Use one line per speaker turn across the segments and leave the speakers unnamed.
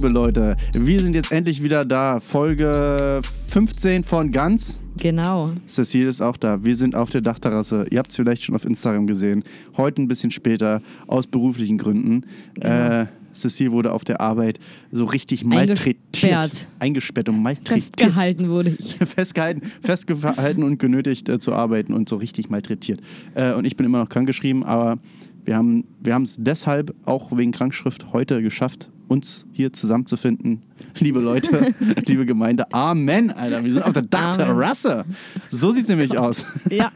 Liebe Leute, wir sind jetzt endlich wieder da. Folge 15 von Ganz.
Genau.
Cecile ist auch da. Wir sind auf der Dachterrasse. Ihr habt es vielleicht schon auf Instagram gesehen. Heute ein bisschen später, aus beruflichen Gründen.
Genau.
Äh, Cecile wurde auf der Arbeit so richtig malträtiert.
Eingesperrt.
Eingesperrt und malträtiert.
Festgehalten wurde ich.
festgehalten, festgehalten und genötigt äh, zu arbeiten und so richtig malträtiert. Äh, und ich bin immer noch krankgeschrieben, aber wir haben wir es deshalb auch wegen Krankschrift heute geschafft, uns hier zusammenzufinden. Liebe Leute, liebe Gemeinde, Amen, Alter. Wir sind auf der Dachterrasse. So sieht es nämlich aus.
Ja,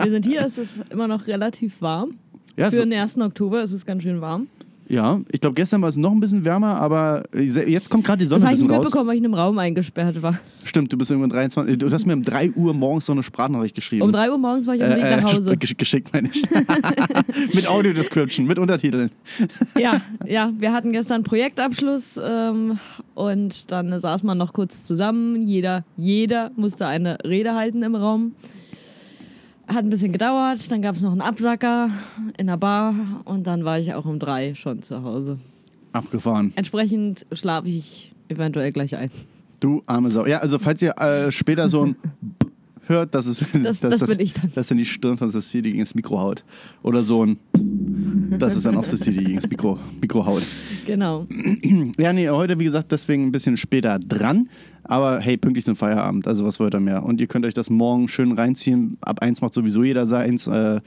wir sind hier, es ist immer noch relativ warm.
Ja,
Für den 1. Oktober ist es ganz schön warm.
Ja ich glaube, gestern war es noch ein bisschen wärmer, aber jetzt kommt gerade die Sonne
Das
ein
habe ich
bisschen
nicht
raus.
mitbekommen, weil ich in einem Raum eingesperrt war.
Stimmt, du bist irgendwann 23. Du hast mir um 3 Uhr morgens so eine Sprachnachricht geschrieben.
Um 3 Uhr morgens war ich am Weg
Äh, äh,
nach Hause.
gesch- geschickt, meine ich. mit Audio-Description, mit Untertiteln.
Ja, ja, wir hatten gestern Projektabschluss ähm, und dann saß man noch kurz zusammen. Jeder, jeder musste eine Rede halten im Raum. Hat ein bisschen gedauert, dann gab es noch einen Absacker in der Bar und dann war ich auch um drei schon zu Hause.
Abgefahren.
Entsprechend schlafe ich eventuell gleich ein.
Du arme Sau. Ja, also falls ihr äh, später so ein hört, das ist
Das- das bin ich dann.
Das ist dann die Stirn von Cecile, die gegen das Mikro haut. Oder so ein das ist dann auch Cecile, die gegen das Mikro, Mikro haut.
Genau.
Ja, nee, heute, wie gesagt, deswegen ein bisschen später dran. Aber hey, pünktlich zum Feierabend, also was wollt ihr mehr? Und ihr könnt euch das morgen schön reinziehen. Ab eins macht sowieso jeder seins. Äh,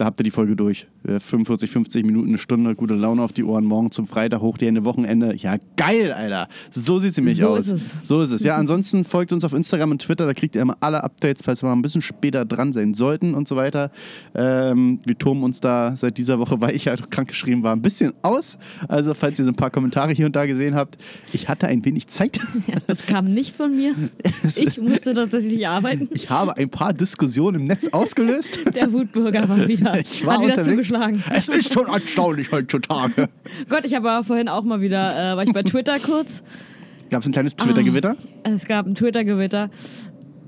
da habt ihr die Folge durch. Äh, 45, 50 Minuten, eine Stunde, gute Laune auf die Ohren. Morgen zum Freitag, hoch die Hände, Wochenende. Ja, geil, Alter. So sieht es nämlich
So
aus.
ist es.
So ist es. Ja, ansonsten folgt uns auf Instagram und Twitter. Da kriegt ihr immer alle Updates, falls wir mal ein bisschen später dran sein sollten und so weiter. Ähm, wir toben uns da seit dieser Woche, weil ich ja krankgeschrieben war, ein bisschen aus. Also, falls ihr so ein paar Kommentare hier und da gesehen habt, ich hatte ein wenig Zeit.
Das kam nicht von mir. Ich musste tatsächlich arbeiten.
Ich habe ein paar Diskussionen im Netz ausgelöst.
Der Wutbürger war wieder,
Ich war
hat wieder
unterwegs.
zugeschlagen.
Es ist schon erstaunlich heutzutage.
Gott, ich habe vorhin auch mal wieder, äh, war ich bei Twitter kurz.
Gab es ein kleines Twitter-Gewitter?
Es gab ein Twitter-Gewitter.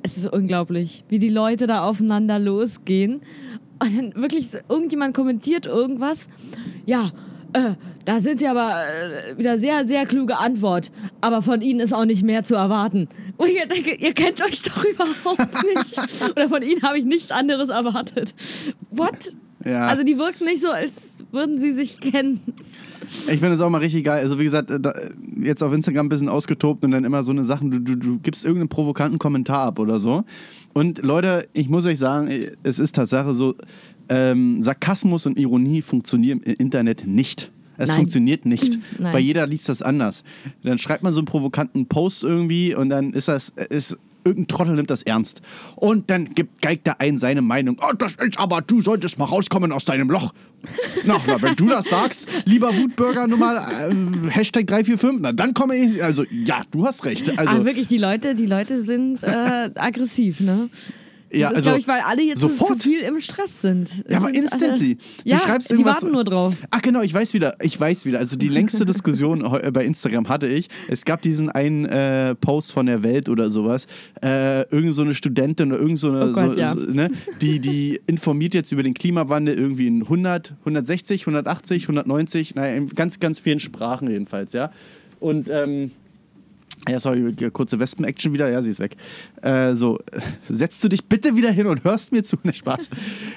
Es ist unglaublich, wie die Leute da aufeinander losgehen. Und dann wirklich irgendjemand kommentiert irgendwas. Ja, äh, da sind sie aber äh, wieder sehr, sehr kluge Antwort. Aber von ihnen ist auch nicht mehr zu erwarten. Und ich denke, ihr kennt euch doch überhaupt nicht. Oder von ihnen habe ich nichts anderes erwartet. What?
Ja.
Also die wirkten nicht so, als würden sie sich kennen.
Ich finde das auch mal richtig geil. Also wie gesagt, äh, da, jetzt auf Instagram ein bisschen ausgetobt und dann immer so eine Sachen, du, du, du gibst irgendeinen provokanten Kommentar ab oder so. Und Leute, ich muss euch sagen, es ist Tatsache so, ähm, Sarkasmus und Ironie funktionieren im Internet nicht. Es
Nein.
funktioniert nicht,
Nein.
weil jeder liest das anders. Dann schreibt man so einen provokanten Post irgendwie und dann ist das, ist, irgendein Trottel nimmt das ernst. Und dann gibt, geigt da ein seine Meinung. Oh, das ist aber, du solltest mal rauskommen aus deinem Loch. Na, na, wenn du das sagst, lieber Wutbürger Nummer äh, Hashtag 345, na dann komme ich. Also, ja, du hast recht. Also,
Aber wirklich, die Leute, die Leute sind äh, aggressiv, ne?
Ja,
das ist,
also,
glaube ich, weil alle jetzt zu, zu
sofort.
viel im Stress sind.
Ja, aber instantly. Du
ja,
schreibst
die
irgendwas-
warten nur drauf.
Ach genau, ich weiß wieder, ich weiß wieder. Also die längste Diskussion heu- bei Instagram hatte ich. Es gab diesen einen äh, Post von der Welt oder sowas. Äh, irgend so eine Studentin oder irgend so eine,
Oh Gott,
so,
ja.
so, ne, die, die informiert jetzt über den Klimawandel irgendwie in 100, 160, 180, 190, naja, in ganz, ganz vielen Sprachen jedenfalls, ja. Und ähm, ja, sorry, kurze Wespen-Action wieder. Ja, sie ist weg. Äh, so, setzt du dich bitte wieder hin und hörst mir zu. Ne, Spaß.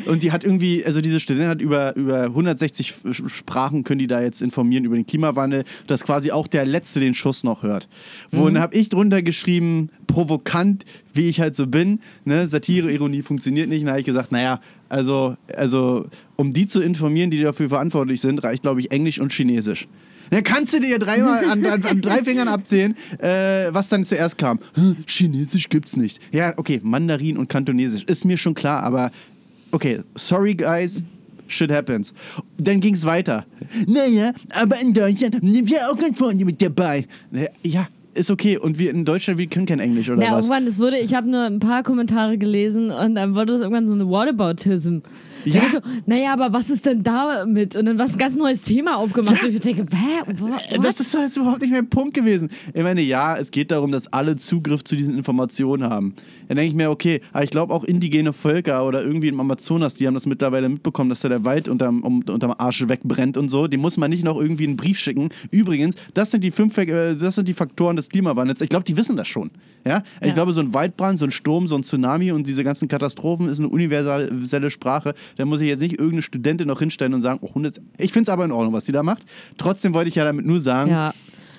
Und die hat irgendwie, also diese Studentin hat über, über 160 Sch- Sprachen, können die da jetzt informieren über den Klimawandel, dass quasi auch der Letzte den Schuss noch hört. Wo dann habe ich drunter geschrieben, provokant, wie ich halt so bin. Ne? Satire, Ironie funktioniert nicht. Und dann habe ich gesagt, naja, also, also, um die zu informieren, die dafür verantwortlich sind, reicht, glaube ich, Englisch und Chinesisch. Dann kannst du dir dreimal an, an, an drei Fingern abzählen, äh, was dann zuerst kam. Chinesisch gibt's nicht. Ja, okay, Mandarin und Kantonesisch. Ist mir schon klar, aber okay, sorry guys. Shit happens. Dann ging's weiter. Naja, aber in Deutschland sind wir auch ganz vorne mit dabei. Ja, ist okay. Und wir in Deutschland, wir können kein Englisch oder
Na,
was?
irgendwann, es wurde, ich habe nur ein paar Kommentare gelesen und dann wurde das irgendwann so eine Whataboutism.
Ja.
So, naja, aber was ist denn damit? Und dann was ein ganz neues Thema aufgemacht.
Ja.
Und ich denke, hä?
Äh, Das ist halt überhaupt nicht mein Punkt gewesen. Ich meine, ja, es geht darum, dass alle Zugriff zu diesen Informationen haben. Dann denke ich mir, okay, aber ich glaube auch indigene Völker oder irgendwie im Amazonas, die haben das mittlerweile mitbekommen, dass da der Wald unterm, um, unterm Arsch wegbrennt und so. Die muss man nicht noch irgendwie einen Brief schicken. Übrigens, das sind die fünf, äh, das sind die Faktoren des Klimawandels. Ich glaube, die wissen das schon. Ja? Ich
Ja.
glaube, so ein Waldbrand, so ein Sturm, so ein Tsunami und diese ganzen Katastrophen ist eine universelle Sprache. Da muss ich jetzt nicht irgendeine Studentin noch hinstellen und sagen, oh, 100 ich finde es aber in Ordnung, was sie da macht. Trotzdem wollte ich ja damit nur sagen,
Ja.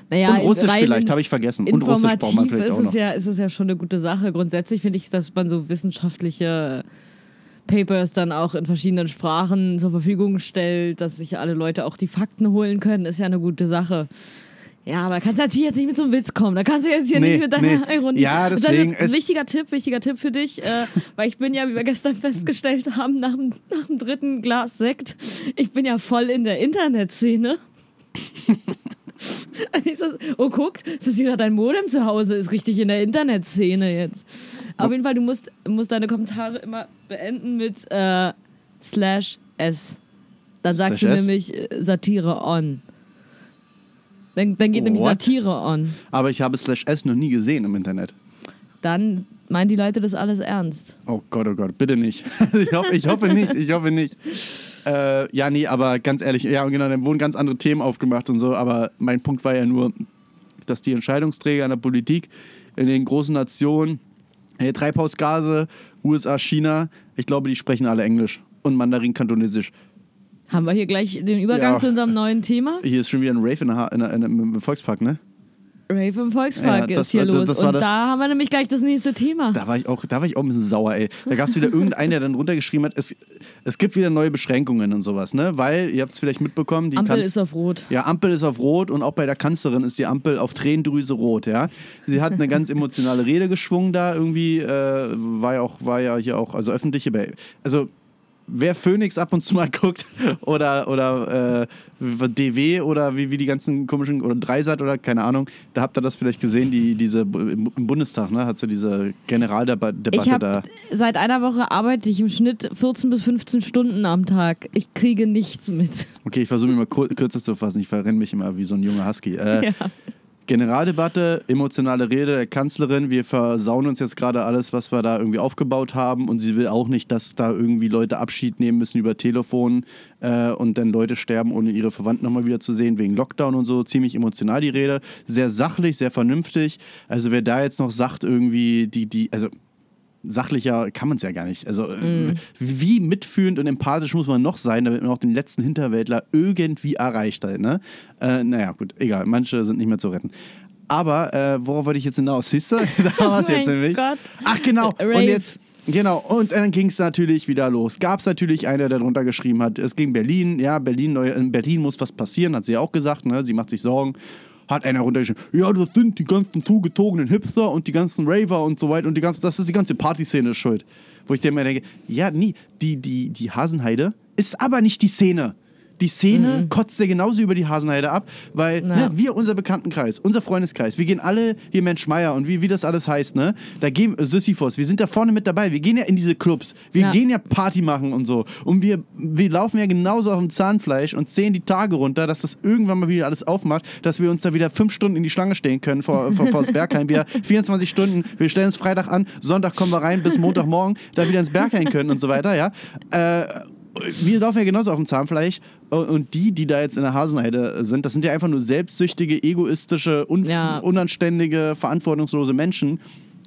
Naja,
Und Russisch vielleicht, habe ich vergessen. Und Russisch braucht man
informativ
vielleicht
ist
auch
es
noch.
Ja, ist es ja schon eine gute Sache. Grundsätzlich finde ich, dass man so wissenschaftliche Papers dann auch in verschiedenen Sprachen zur Verfügung stellt, dass sich alle Leute auch die Fakten holen können, ist ja eine gute Sache. Ja, aber kannst natürlich jetzt nicht mit so einem Witz kommen. Da kannst du jetzt hier
Nee,
nicht mit deiner
nee.
Runde.
Ja, deswegen,
Das ist
es-
ein wichtiger Tipp, wichtiger Tipp für dich, äh, weil ich bin ja, wie wir gestern festgestellt haben, nach dem, nach dem dritten Glas Sekt, ich bin ja voll in der Internetszene. Oh, guckt, ist das hier gerade dein Modem zu Hause? Ist richtig in der Internetszene jetzt. Auf jeden Fall, du musst, musst deine Kommentare immer beenden mit äh, slash s. Dann sagst
Slash
du nämlich äh, Satire on. Dann, dann geht nämlich
What?
Satire on.
aber ich habe Slash S noch nie gesehen im Internet.
Dann meinen die Leute das alles ernst.
Oh Gott, oh Gott, bitte nicht. ich, hoffe, ich hoffe nicht, ich hoffe nicht. Äh, ja, nee, aber ganz ehrlich, ja, und genau, dann wurden ganz andere Themen aufgemacht und so, aber mein Punkt war ja nur, dass die Entscheidungsträger in der Politik in den großen Nationen, hey, Treibhausgase, USA, China, ich glaube, die sprechen alle Englisch und Mandarin-Kantonesisch.
Haben wir hier gleich den Übergang
Ja.
zu unserem neuen Thema?
Hier ist schon wieder ein Rave in der, in der, in der, im Volkspark, ne?
Rave im Volkspark
Ja, das
ist hier
war-
los.
das war
Und
das-
da haben wir nämlich gleich das nächste Thema.
Da war ich auch, da war ich auch ein bisschen sauer, ey. Da gab es wieder irgendeinen, der dann runtergeschrieben hat, es, es gibt wieder neue Beschränkungen und sowas, ne? Weil, ihr habt es vielleicht mitbekommen, die
Ampel
Kanz-
ist auf Rot.
Ja, Ampel ist auf Rot und auch bei der Kanzlerin ist die Ampel auf Tränendrüse rot, ja. Sie hat eine ganz emotionale Rede geschwungen da irgendwie, äh, war ja auch, war ja hier auch, also öffentliche, also wer Phoenix ab und zu mal guckt oder, oder äh, DW oder wie, wie die ganzen komischen, oder Dreisat oder keine Ahnung, da habt ihr das vielleicht gesehen, die, diese, im Bundestag, ne, hat sie diese Generaldebatte
Ich
da.
seit einer Woche arbeite ich im Schnitt 14 bis 15 Stunden am Tag. Ich kriege nichts mit.
Okay, ich versuche mich mal kürzer zu fassen, ich verrenne mich immer wie so ein junger Husky. Äh,
Ja.
Generaldebatte, emotionale Rede der Kanzlerin. Wir versauen uns jetzt gerade alles, was wir da irgendwie aufgebaut haben. Und sie will auch nicht, dass da irgendwie Leute Abschied nehmen müssen über Telefon äh, und dann Leute sterben, ohne ihre Verwandten nochmal wieder zu sehen, wegen Lockdown und so. Ziemlich emotional die Rede. Sehr sachlich, sehr vernünftig. Also wer da jetzt noch sagt, irgendwie, die, die, also sachlicher kann man es ja gar nicht. Also äh, wie mitfühlend und empathisch muss man noch sein, damit man auch den letzten Hinterwäldler irgendwie erreicht hat. Ne? Äh, naja, gut, egal. Manche sind nicht mehr zu retten. Aber äh, worauf wollte ich jetzt hinaus? Siehst du? Da war es
Oh
jetzt nämlich.
Gott.
Ach genau.
Rave.
Und jetzt. Genau, und dann ging es natürlich wieder los. Gab es natürlich einer, der drunter geschrieben hat, es ging Berlin, ja, Berlin, in Berlin muss was passieren, hat sie auch gesagt, ne? sie macht sich Sorgen. Hat einer runtergeschrieben, ja, das sind die ganzen zugetogenen Hipster und die ganzen Raver und so weiter und die ganze, das ist die ganze Partyszene schuld. Wo ich mir denke, ja, nie, die, die, die Hasenheide ist aber nicht die Szene. Die Szene kotzt ja genauso über die Hasenheide ab, weil ne, wir, unser Bekanntenkreis, unser Freundeskreis, wir gehen alle, hier Mensch Meier und wie, wie das alles heißt, ne? Da gehen äh, Sisyphos, wir sind da vorne mit dabei, wir gehen ja in diese Clubs, wir
Ja.
gehen ja Party machen und so. Und wir, wir laufen ja genauso auf dem Zahnfleisch und zählen die Tage runter, dass das irgendwann mal wieder alles aufmacht, dass wir uns da wieder fünf Stunden in die Schlange stehen können vor, vor, vor das Bergheim. Wir 24 Stunden, wir stellen uns Freitag an, Sonntag kommen wir rein, bis Montagmorgen da wieder ins Bergheim können und so weiter, ja. Äh, wir laufen ja genauso auf dem Zahnfleisch und die, die da jetzt in der Hasenheide sind, das sind ja einfach nur selbstsüchtige, egoistische,
Ja.
unanständige, verantwortungslose Menschen.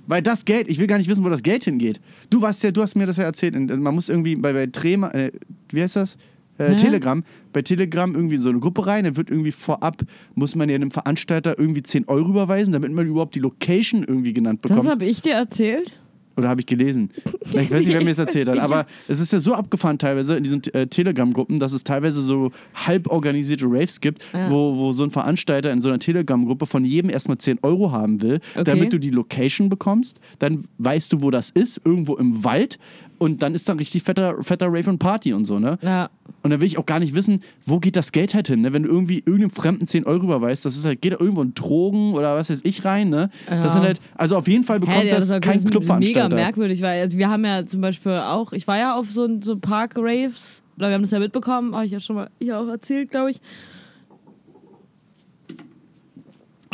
Weil das Geld, ich will gar nicht wissen, wo das Geld hingeht. Du warst ja, du hast mir das ja erzählt. Man muss irgendwie bei, bei Trema, äh, wie heißt das? Äh,
Hä?
Telegram, bei Telegram irgendwie so eine Gruppe rein, dann wird irgendwie vorab, muss man ja einem Veranstalter irgendwie 10 Euro überweisen, damit man überhaupt die Location irgendwie genannt
Das
bekommt.
habe ich dir erzählt.
Oder habe ich gelesen? Ich weiß nicht, wer mir das erzählt hat. Aber es ist ja so abgefahren teilweise in diesen äh, Telegram-Gruppen, dass es teilweise so halb organisierte Raves gibt,
Ja.
wo, wo so ein Veranstalter in so einer Telegram-Gruppe von jedem erstmal 10 Euro haben will,
Okay.
damit du die Location bekommst. Dann weißt du, wo das ist, irgendwo im Wald. Und dann ist da richtig fetter, fetter Rave und Party und so, ne?
Ja.
Und dann will ich auch gar nicht wissen, wo geht das Geld halt hin, ne? Wenn du irgendwie irgendeinem Fremden 10 Euro überweist, das ist halt, geht da irgendwo in Drogen oder was weiß ich rein, ne?
Ja.
Das sind halt, also auf jeden Fall bekommt
Hä,
das,
war-
kein
ist mega
Clubveranstalter.
merkwürdig, weil also wir haben ja zum Beispiel auch, ich war ja auf so, so Park-Raves, oder wir haben das ja mitbekommen, habe ich ja schon mal hier auch erzählt, glaube ich.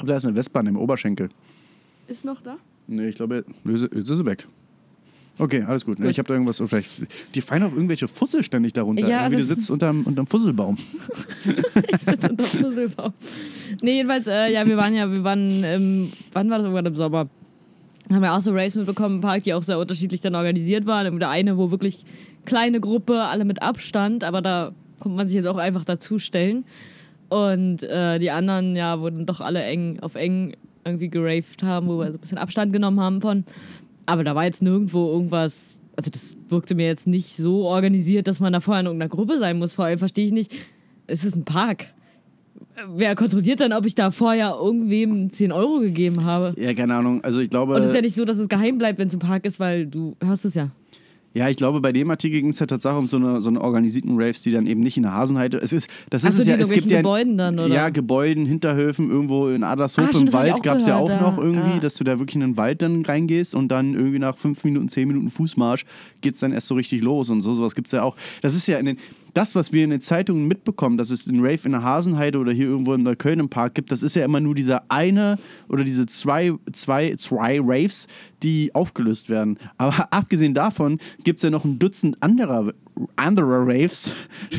Da ist eine Westbahn im Oberschenkel.
Ist noch da?
Nee, ich glaube, jetzt ist sie weg. Okay, alles gut.
Gut.
Ich habe da irgendwas, so vielleicht. Die fallen auch irgendwelche Fussel ständig darunter.
Ja,
Irgendwie, du sitzt unterm, unterm Fusselbaum.
ich sitze unter dem Fusselbaum. Nee, jedenfalls, äh, ja, wir waren ja, wir waren, im, wann war das irgendwann im Sommer? Haben wir auch so Raves mitbekommen im Park, die auch sehr unterschiedlich dann organisiert waren. Der eine, wo wirklich kleine Gruppe, alle mit Abstand, aber da konnte man sich jetzt auch einfach dazustellen. Und äh, die anderen, ja, wurden doch alle eng auf eng irgendwie geraved haben, wo wir so ein bisschen Abstand genommen haben von. Aber da war jetzt nirgendwo irgendwas, also das wirkte mir jetzt nicht so organisiert, dass man da vorher in irgendeiner Gruppe sein muss. Vor allem verstehe ich nicht, es ist ein Park. Wer kontrolliert dann, ob ich da vorher irgendwem 10 Euro gegeben habe?
Ja, keine Ahnung. Also ich glaube.
Und es ist ja nicht so, dass es geheim bleibt, wenn es im Park ist, weil du hörst es ja.
Ja, ich glaube, bei dem Artikel ging es ja tatsächlich um so eine, so eine organisierten Raves, die dann eben nicht in der Hasenheide. Es ist, das ist
so,
es ja, es gibt ja.
Gebäuden dann, oder?
Ja, Gebäuden, Hinterhöfen, irgendwo in Adershof
Ah,
im
stimmt,
Wald gab es ja auch
gehört,
noch irgendwie,
Ja.
dass du da wirklich in den Wald dann reingehst und dann irgendwie nach fünf Minuten, zehn Minuten Fußmarsch geht es dann erst so richtig los und so. Sowas gibt es ja auch. Das ist ja in den. Das, was wir in den Zeitungen mitbekommen, dass es den Rave in der Hasenheide oder hier irgendwo in Neukölln im Park gibt, das ist ja immer nur dieser eine oder diese zwei, zwei, zwei Raves, die aufgelöst werden. Aber abgesehen davon gibt es ja noch ein Dutzend anderer, anderer Raves,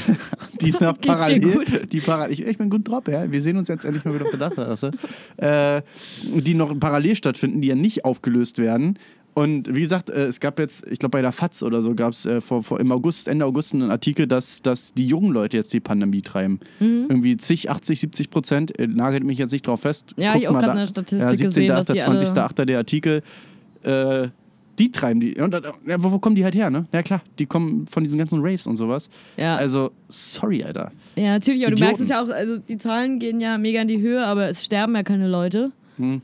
die noch
dir
parallel, die parallel, ich, ich bin gut drauf, ja. Wir sehen uns jetzt endlich mal wieder auf der Dachterrasse. äh, die noch parallel stattfinden, die ja nicht aufgelöst werden. Und wie gesagt, äh, es gab jetzt, ich glaube bei der FAZ oder so, gab es äh, vor, vor, im August, Ende August einen Artikel, dass, dass die jungen Leute jetzt die Pandemie treiben.
Mhm.
Irgendwie zig, 80, 70 Prozent, äh, nagelt mich jetzt nicht drauf fest.
Ja,
Guckt
ich auch
da.
eine Statistik
ja, 17.
gesehen, dass die
20.8. der Artikel. Äh, die treiben die. Und, ja, wo, wo kommen die halt her, ne? Ja klar, die kommen von diesen ganzen Raves und sowas.
Ja.
Also, sorry, Alter.
Ja, natürlich, aber du
Idioten.
merkst es ja auch, also die Zahlen gehen ja mega in die Höhe, aber es sterben ja keine Leute.
Hm.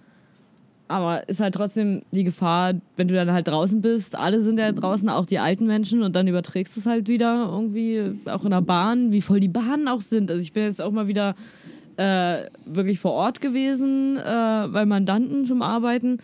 Aber ist halt trotzdem die Gefahr, wenn du dann halt draußen bist, alle sind ja draußen, auch die alten Menschen, und dann überträgst du es halt wieder irgendwie, auch in der Bahn, wie voll die Bahnen auch sind. Also ich bin jetzt auch mal wieder äh, wirklich vor Ort gewesen, äh, bei Mandanten zum Arbeiten.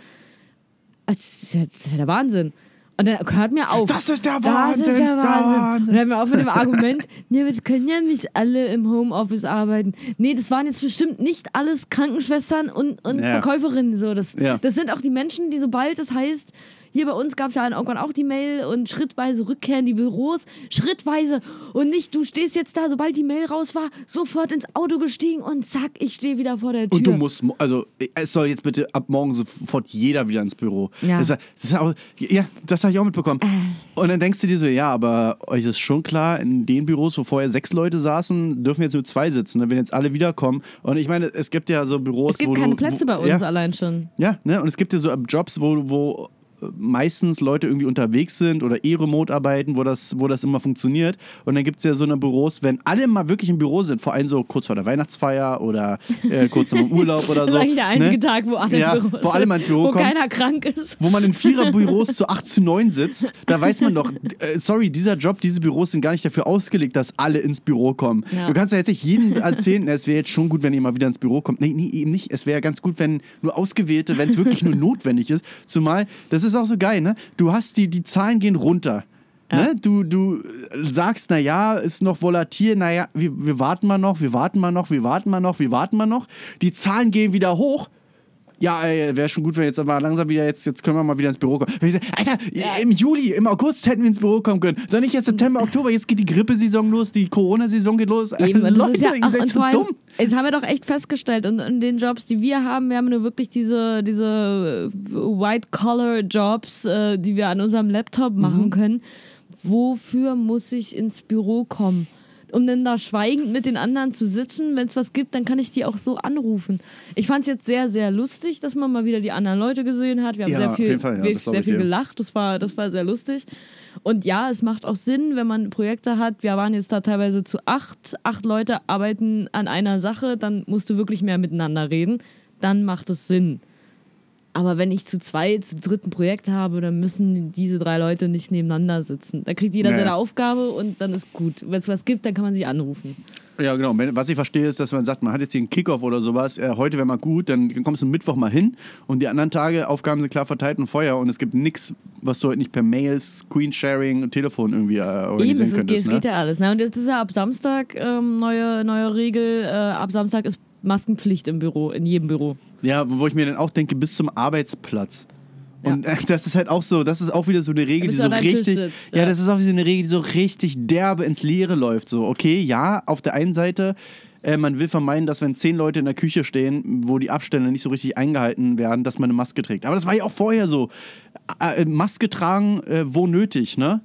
Also, Das ist ja, das ist ja der Wahnsinn. Und dann hört mir auf.
Das ist der
Das ist
Wahnsinn,
der
der
Wahnsinn.
Wahnsinn.
Und dann hört mir auf mit dem Argument, nee, wir können ja nicht alle im Homeoffice arbeiten. Nee, das waren jetzt bestimmt nicht alles Krankenschwestern und, und
Ja.
Verkäuferinnen. So. Das,
Ja.
das sind auch die Menschen, die sobald es heißt, hier bei uns gab es ja irgendwann auch die Mail und schrittweise Rückkehr in die Büros, schrittweise und nicht, du stehst jetzt da, sobald die Mail raus war, sofort ins Auto gestiegen und zack, ich stehe wieder vor der Tür.
Und du musst, also es soll jetzt bitte ab morgen sofort jeder wieder ins Büro.
Ja.
Das, das auch, ja, das habe ich auch mitbekommen. Und dann denkst du dir so, ja, aber euch ist schon klar, in den Büros, wo vorher sechs Leute saßen, dürfen jetzt nur zwei sitzen, ne, wenn jetzt alle wiederkommen. Und ich meine, es gibt ja so Büros,
es gibt
wo
keine
du,
Plätze
wo,
bei uns
Ja,
allein schon.
ja, ne? Und es gibt ja so Jobs, wo, wo äh, meistens Leute irgendwie unterwegs sind oder eh remote arbeiten, wo das, wo das immer funktioniert. Und dann gibt es ja so eine Büros, wenn alle mal wirklich im Büro sind, vor allem so kurz vor der Weihnachtsfeier oder äh, kurz im Urlaub oder
Das
so.
ist eigentlich der einzige
ne?
Tag, wo alle
Ja,
im Büro
wo alle mal ins Büro
wo
kommen.
keiner krank ist.
Wo man in Viererbüros zu 8 zu 9 sitzt, da weiß man doch, äh, sorry, dieser Job, diese Büros sind gar nicht dafür ausgelegt, dass alle ins Büro kommen.
Ja.
Du kannst ja jetzt nicht jedem erzählen, na, es wäre jetzt schon gut, wenn ihr mal wieder ins Büro kommt. Nee, nee, eben nicht. Es wäre ganz gut, wenn nur Ausgewählte, wenn es wirklich nur notwendig ist. Zumal, das ist auch so geil, ne? Du hast die, die Zahlen gehen runter. Ne? Du, du sagst, naja, ist noch volatil, naja, wir, wir warten mal noch, wir warten mal noch, wir warten mal noch, wir warten mal noch. Die Zahlen gehen wieder hoch. Ja, wäre schon gut, wenn jetzt aber langsam wieder jetzt, jetzt können wir mal wieder ins Büro kommen. Ich sag, Alter, im Juli, im August hätten wir ins Büro kommen können. Doch nicht jetzt September, Oktober, jetzt geht die Grippesaison los, die Corona-Saison geht los.
Eben,
Leute,
ja
ihr seid so
allem,
dumm.
Jetzt haben wir doch echt festgestellt, und in den Jobs, die wir haben, wir haben nur wirklich diese, diese äh, White-Collar-Jobs, äh, die wir an unserem Laptop machen
Mhm.
können. Wofür muss ich ins Büro kommen? Um dann da schweigend mit den anderen zu sitzen, wenn es was gibt, dann kann ich die auch so anrufen. Ich fand es jetzt sehr, sehr lustig, dass man mal wieder die anderen Leute gesehen hat. Wir haben
Ja,
sehr viel,
Fall, ja,
sehr viel gelacht. Das war, das war sehr lustig. Und ja, es macht auch Sinn, wenn man Projekte hat. Wir waren jetzt da teilweise zu acht. Acht Leute arbeiten an einer Sache, dann musst du wirklich mehr miteinander reden. Dann macht es Sinn. Aber wenn ich zu zweit, zu dritten Projekt habe, dann müssen diese drei Leute nicht nebeneinander sitzen. Da kriegt jeder
Ja,
seine. Aufgabe und dann ist gut. Wenn es was gibt, dann kann man sich anrufen.
Ja, genau. Was ich verstehe, ist, dass man sagt, man hat jetzt hier einen Kickoff oder sowas. Äh, heute wäre mal gut, dann kommst du Mittwoch mal hin und die anderen Tage Aufgaben sind klar verteilt und Feuer und es gibt nichts, was du halt nicht per Mail, Screensharing und Telefon irgendwie äh,
Eben,
organisieren
es, geht-
könntest.
es
Ne?
geht ja alles. Ne? Und jetzt ist ja ab Samstag ähm, neue, neue Regel. Äh, ab Samstag ist Maskenpflicht im Büro, in jedem Büro.
Ja, wo ich mir dann auch denke, bis zum Arbeitsplatz. Und äh, das ist halt auch so, das ist auch wieder so eine Regel, die so richtig,
sitzt,
ja.
ja.
das ist auch so eine Regel, die so richtig derbe ins Leere läuft. So, okay, ja, auf der einen Seite, äh, man will vermeiden, dass wenn zehn Leute in der Küche stehen, wo die Abstände nicht so richtig eingehalten werden, dass man eine Maske trägt. Aber das war ja auch vorher so. Äh, äh, Maske tragen, äh, wo nötig, ne?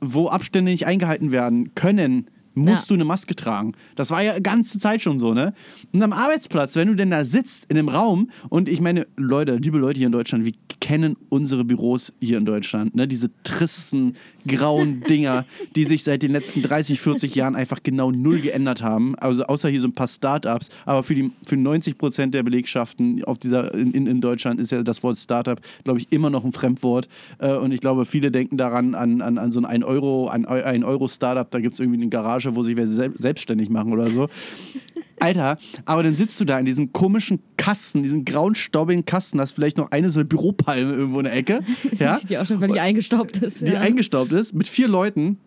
Wo Abstände nicht eingehalten werden können, musst
Ja.
du eine Maske tragen. Das war ja die ganze Zeit schon so, ne? Und am Arbeitsplatz, wenn du denn da sitzt in einem Raum und ich meine, Leute, liebe Leute hier in Deutschland, wir kennen unsere Büros hier in Deutschland, ne? Diese tristen, grauen Dinger, die sich seit den letzten 30, 40 Jahren einfach genau null geändert haben. Also außer hier so ein paar Startups, aber für, die, für 90 Prozent der Belegschaften auf dieser, in, in, Deutschland ist ja das Wort Startup, glaube ich, immer noch ein Fremdwort. Äh, und ich glaube, viele denken daran an, an, an so ein 1 Euro, ein, ein Euro Startup, da gibt es irgendwie eine Garage, wo sich wer sel selbstständig machen oder so. Alter, aber dann sitzt du da in diesem komischen Kasten, diesen grauen, staubigen Kasten, hast vielleicht noch eine so eine Büropalme irgendwo in der Ecke, ja,
Die auch schon völlig eingestaubt ist.
die
ja.
eingestaubt ist, mit vier Leuten,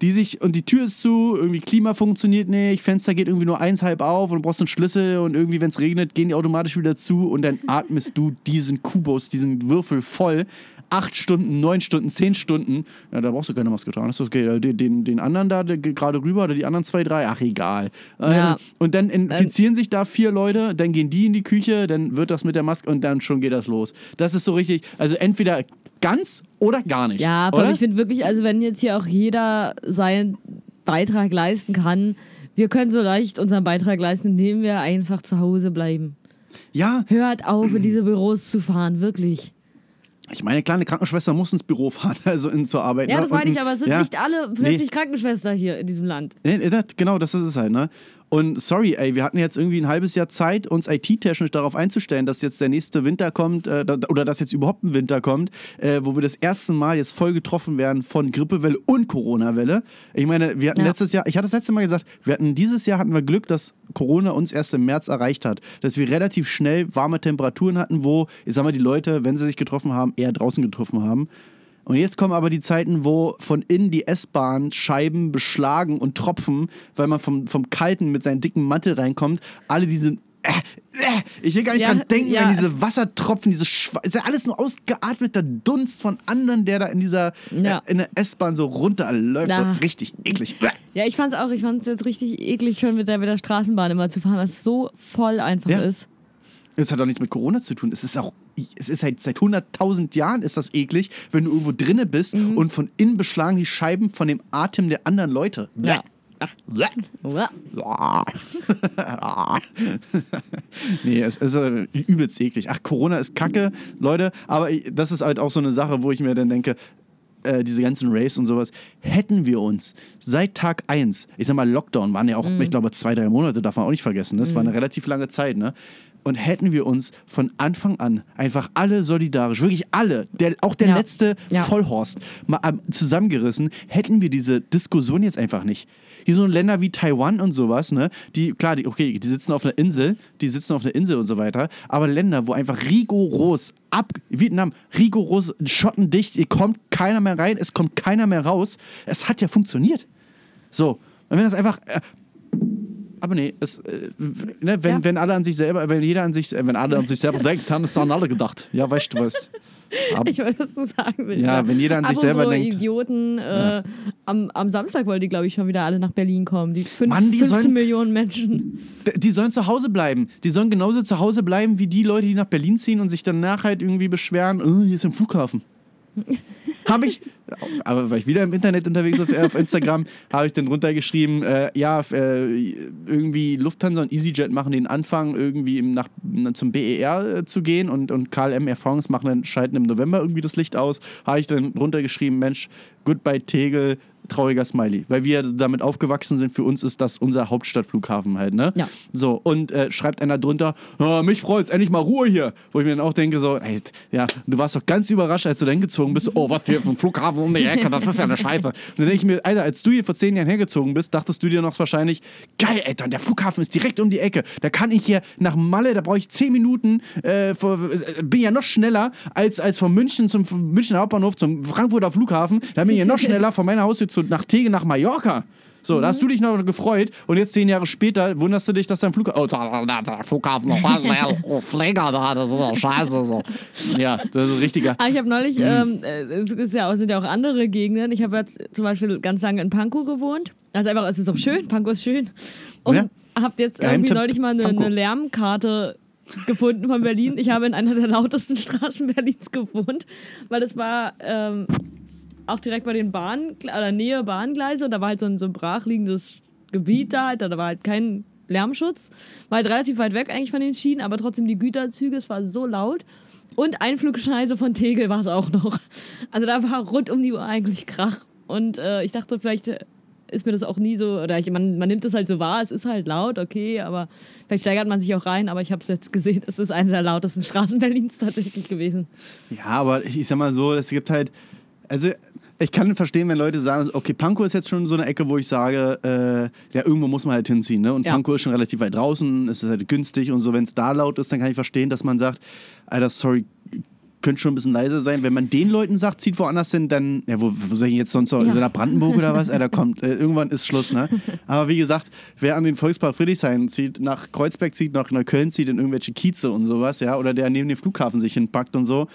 die sich, und die Tür ist zu, irgendwie Klima funktioniert nicht, Fenster geht irgendwie nur eins halb auf und du brauchst einen Schlüssel und irgendwie, wenn es regnet, gehen die automatisch wieder zu und dann atmest du diesen Kubus, diesen Würfel voll. Acht Stunden, neun Stunden, zehn Stunden. Ja, da brauchst du keine Maske tragen. Das ist okay. Den, den, anderen da gerade rüber oder die anderen zwei, drei, ach egal.
Ja.
Ähm, Und dann infizieren sich da vier Leute, dann gehen die in die Küche, dann wird das mit der Maske und dann schon geht das los. Das ist so richtig, also entweder ganz oder gar nicht.
Ja, aber ich finde wirklich, also wenn jetzt hier auch jeder seinen Beitrag leisten kann, wir können so leicht unseren Beitrag leisten, indem wir einfach zu Hause bleiben.
Ja,
Hört auf, in diese Büros zu fahren, wirklich.
Ich meine, kleine Krankenschwester muss ins Büro fahren, also in, zur Arbeit.
Ja,
ne?
das meine ich, aber es sind
ja.
nicht alle plötzlich Krankenschwester hier in diesem Land.
Nee, nee, genau, das ist es halt, ne? Und sorry, ey, wir hatten jetzt irgendwie ein halbes Jahr Zeit, uns IT-technisch darauf einzustellen, dass jetzt der nächste Winter kommt äh, oder dass jetzt überhaupt ein Winter kommt, äh, wo wir das erste Mal jetzt voll getroffen werden von Grippewelle und Corona-Welle. Ich meine, wir hatten
Ja.
letztes Jahr, ich hatte das letzte Mal gesagt, wir hatten dieses Jahr hatten wir Glück, dass Corona uns erst im März erreicht hat, dass wir relativ schnell warme Temperaturen hatten, wo, ich sag mal, die Leute, wenn sie sich getroffen haben, eher draußen getroffen haben. Und jetzt kommen aber die Zeiten, wo von innen die S-Bahn Scheiben beschlagen und tropfen, weil man vom, vom Kalten mit seinem dicken Mantel reinkommt. Alle diese. Äh, äh, ich will gar nicht
Ja,
dran denken,
ja.
an diese Wassertropfen, diese Schwa ist ja alles nur ausgeatmeter Dunst von anderen, der da in dieser
Ja.
äh, in der S-Bahn so runterläuft. So richtig eklig.
Ja, ich fand's auch, ich fand's jetzt richtig eklig, schon mit der, mit der Straßenbahn immer zu fahren, was so voll einfach
Ja.
ist.
Es hat doch nichts mit Corona zu tun. Es ist auch, es ist halt seit 100.000 Jahren ist das eklig, wenn du irgendwo drinne bist
Mhm.
und von innen beschlagen die Scheiben von dem Atem der anderen Leute.
Ja.
Nee, es ist äh, übelst eklig. Ach, Corona ist kacke, Leute. Aber das ist halt auch so eine Sache, wo ich mir dann denke, äh, diese ganzen Raves und sowas, hätten wir uns seit Tag 1, ich sag mal, Lockdown waren ja auch, ich glaube, zwei, drei Monate, darf man auch nicht vergessen. Das war eine relativ lange Zeit, ne? Und hätten wir uns von Anfang an einfach alle solidarisch, wirklich alle, der, auch der
Ja.
letzte
Ja.
Vollhorst, mal ähm, zusammengerissen, hätten wir diese Diskussion jetzt einfach nicht. Hier so Länder wie Taiwan und sowas, ne, die, klar, die, okay, die sitzen auf einer Insel, die sitzen auf einer Insel und so weiter, aber Länder, wo einfach rigoros ab, Vietnam, rigoros schottendicht, ihr kommt keiner mehr rein, es kommt keiner mehr raus, es hat ja funktioniert. So, und wenn das einfach, äh, aber nee, es, äh, ne, wenn,
Ja.
wenn alle an sich selber, wenn jeder an sich, äh, wenn alle an sich selber denkt, haben es an alle gedacht. Ja, weißt du was? Ab,
Ich weiß, was du sagen willst.
Ja, wenn jeder an sich selber denkt.
Idioten, äh, am, am Samstag wollen die, glaube ich, schon wieder alle nach Berlin kommen. Die, fünf,
Mann, die
15
sollen-
Millionen Menschen.
Die sollen zu Hause bleiben. Die sollen genauso zu Hause bleiben wie die Leute, die nach Berlin ziehen und sich danach halt irgendwie beschweren, oh, hier ist ein Flughafen. Habe ich, aber war ich wieder im Internet unterwegs auf, auf Instagram, habe ich dann runtergeschrieben, äh, ja, äh, irgendwie Lufthansa und EasyJet machen den Anfang, irgendwie im, nach, zum BER äh, zu gehen und, und KLM Air France machen dann, schalten im November irgendwie das Licht aus. Habe ich dann runtergeschrieben, Mensch, goodbye Tegel, trauriger Smiley, weil wir damit aufgewachsen sind. Für uns ist das unser Hauptstadtflughafen halt, ne?
Ja.
So, und äh, schreibt einer drunter, oh, mich freut's, endlich mal Ruhe hier. Wo ich mir dann auch denke, so, ey, ja, du warst doch ganz überrascht, als du dann gezogen bist. Oh, was hier für ein Flughafen um die Ecke, das ist ja eine Scheiße. Und dann denke ich mir, Alter, als du hier vor zehn Jahren hergezogen bist, dachtest du dir noch wahrscheinlich, geil, Alter, der Flughafen ist direkt um die Ecke. Da kann ich hier nach Malle, da brauche ich zehn Minuten, äh, vor, äh, bin ja noch schneller als, als von München zum München Hauptbahnhof zum Frankfurter Flughafen. Da bin ich ja noch schneller von meiner Haustür zu, nach Tegel nach Mallorca. So, da hast du dich noch gefreut und jetzt zehn Jahre später wunderst du dich, dass dein Flughafen. Oh, da, da, der Flughafen oh, Pfleger da, das ist doch scheiße. So. Ja, das ist richtiger.
Ah, ich habe neulich, ähm, äh, es ist ja auch, sind ja auch andere Gegenden. Ich habe ja zum Beispiel ganz lange in Pankow gewohnt. Also einfach, es ist auch schön, Pankow ist schön. Und
Ja.
habe jetzt
Geheimtipp,
irgendwie neulich mal eine, eine Lärmkarte gefunden von Berlin. Ich habe in einer der lautesten Straßen Berlins gewohnt, weil das war ähm, auch direkt bei den Bahn oder Nähe Bahngleise und da war halt so ein, so brachliegendes Gebiet da, halt, da war halt kein Lärmschutz. War halt relativ weit weg eigentlich von den Schienen, aber trotzdem die Güterzüge, es war so laut. Und Einflugschneise von Tegel war es auch noch. Also da war rund um die Uhr eigentlich Krach. Und äh, ich dachte, vielleicht äh, ist mir das auch nie so, oder ich, man, man nimmt das halt so wahr, es ist halt laut, okay, aber vielleicht steigert man sich auch rein, aber ich habe es jetzt gesehen, es ist eine der lautesten Straßen Berlins tatsächlich gewesen.
Ja, aber ich sag mal so, es gibt halt, also ich kann verstehen, wenn Leute sagen, okay, Pankow ist jetzt schon so eine Ecke, wo ich sage, äh, ja, irgendwo muss man halt hinziehen, ne? Und
Ja.
Pankow ist schon relativ weit draußen, es ist halt günstig und so, wenn es da laut ist, dann kann ich verstehen, dass man sagt, Alter, sorry, könnte schon ein bisschen leiser sein. Wenn man den Leuten sagt, zieht woanders hin, dann, ja, wo, wo soll ich jetzt sonst noch,
Ja.
ja. nach Brandenburg oder was? Alter, kommt, äh, irgendwann ist Schluss, ne? Aber wie gesagt, wer an den Volkspark Friedrichshain zieht, nach Kreuzberg zieht, nach Neukölln zieht, in irgendwelche Kieze und sowas, ja, oder der neben dem Flughafen sich hinpackt und so,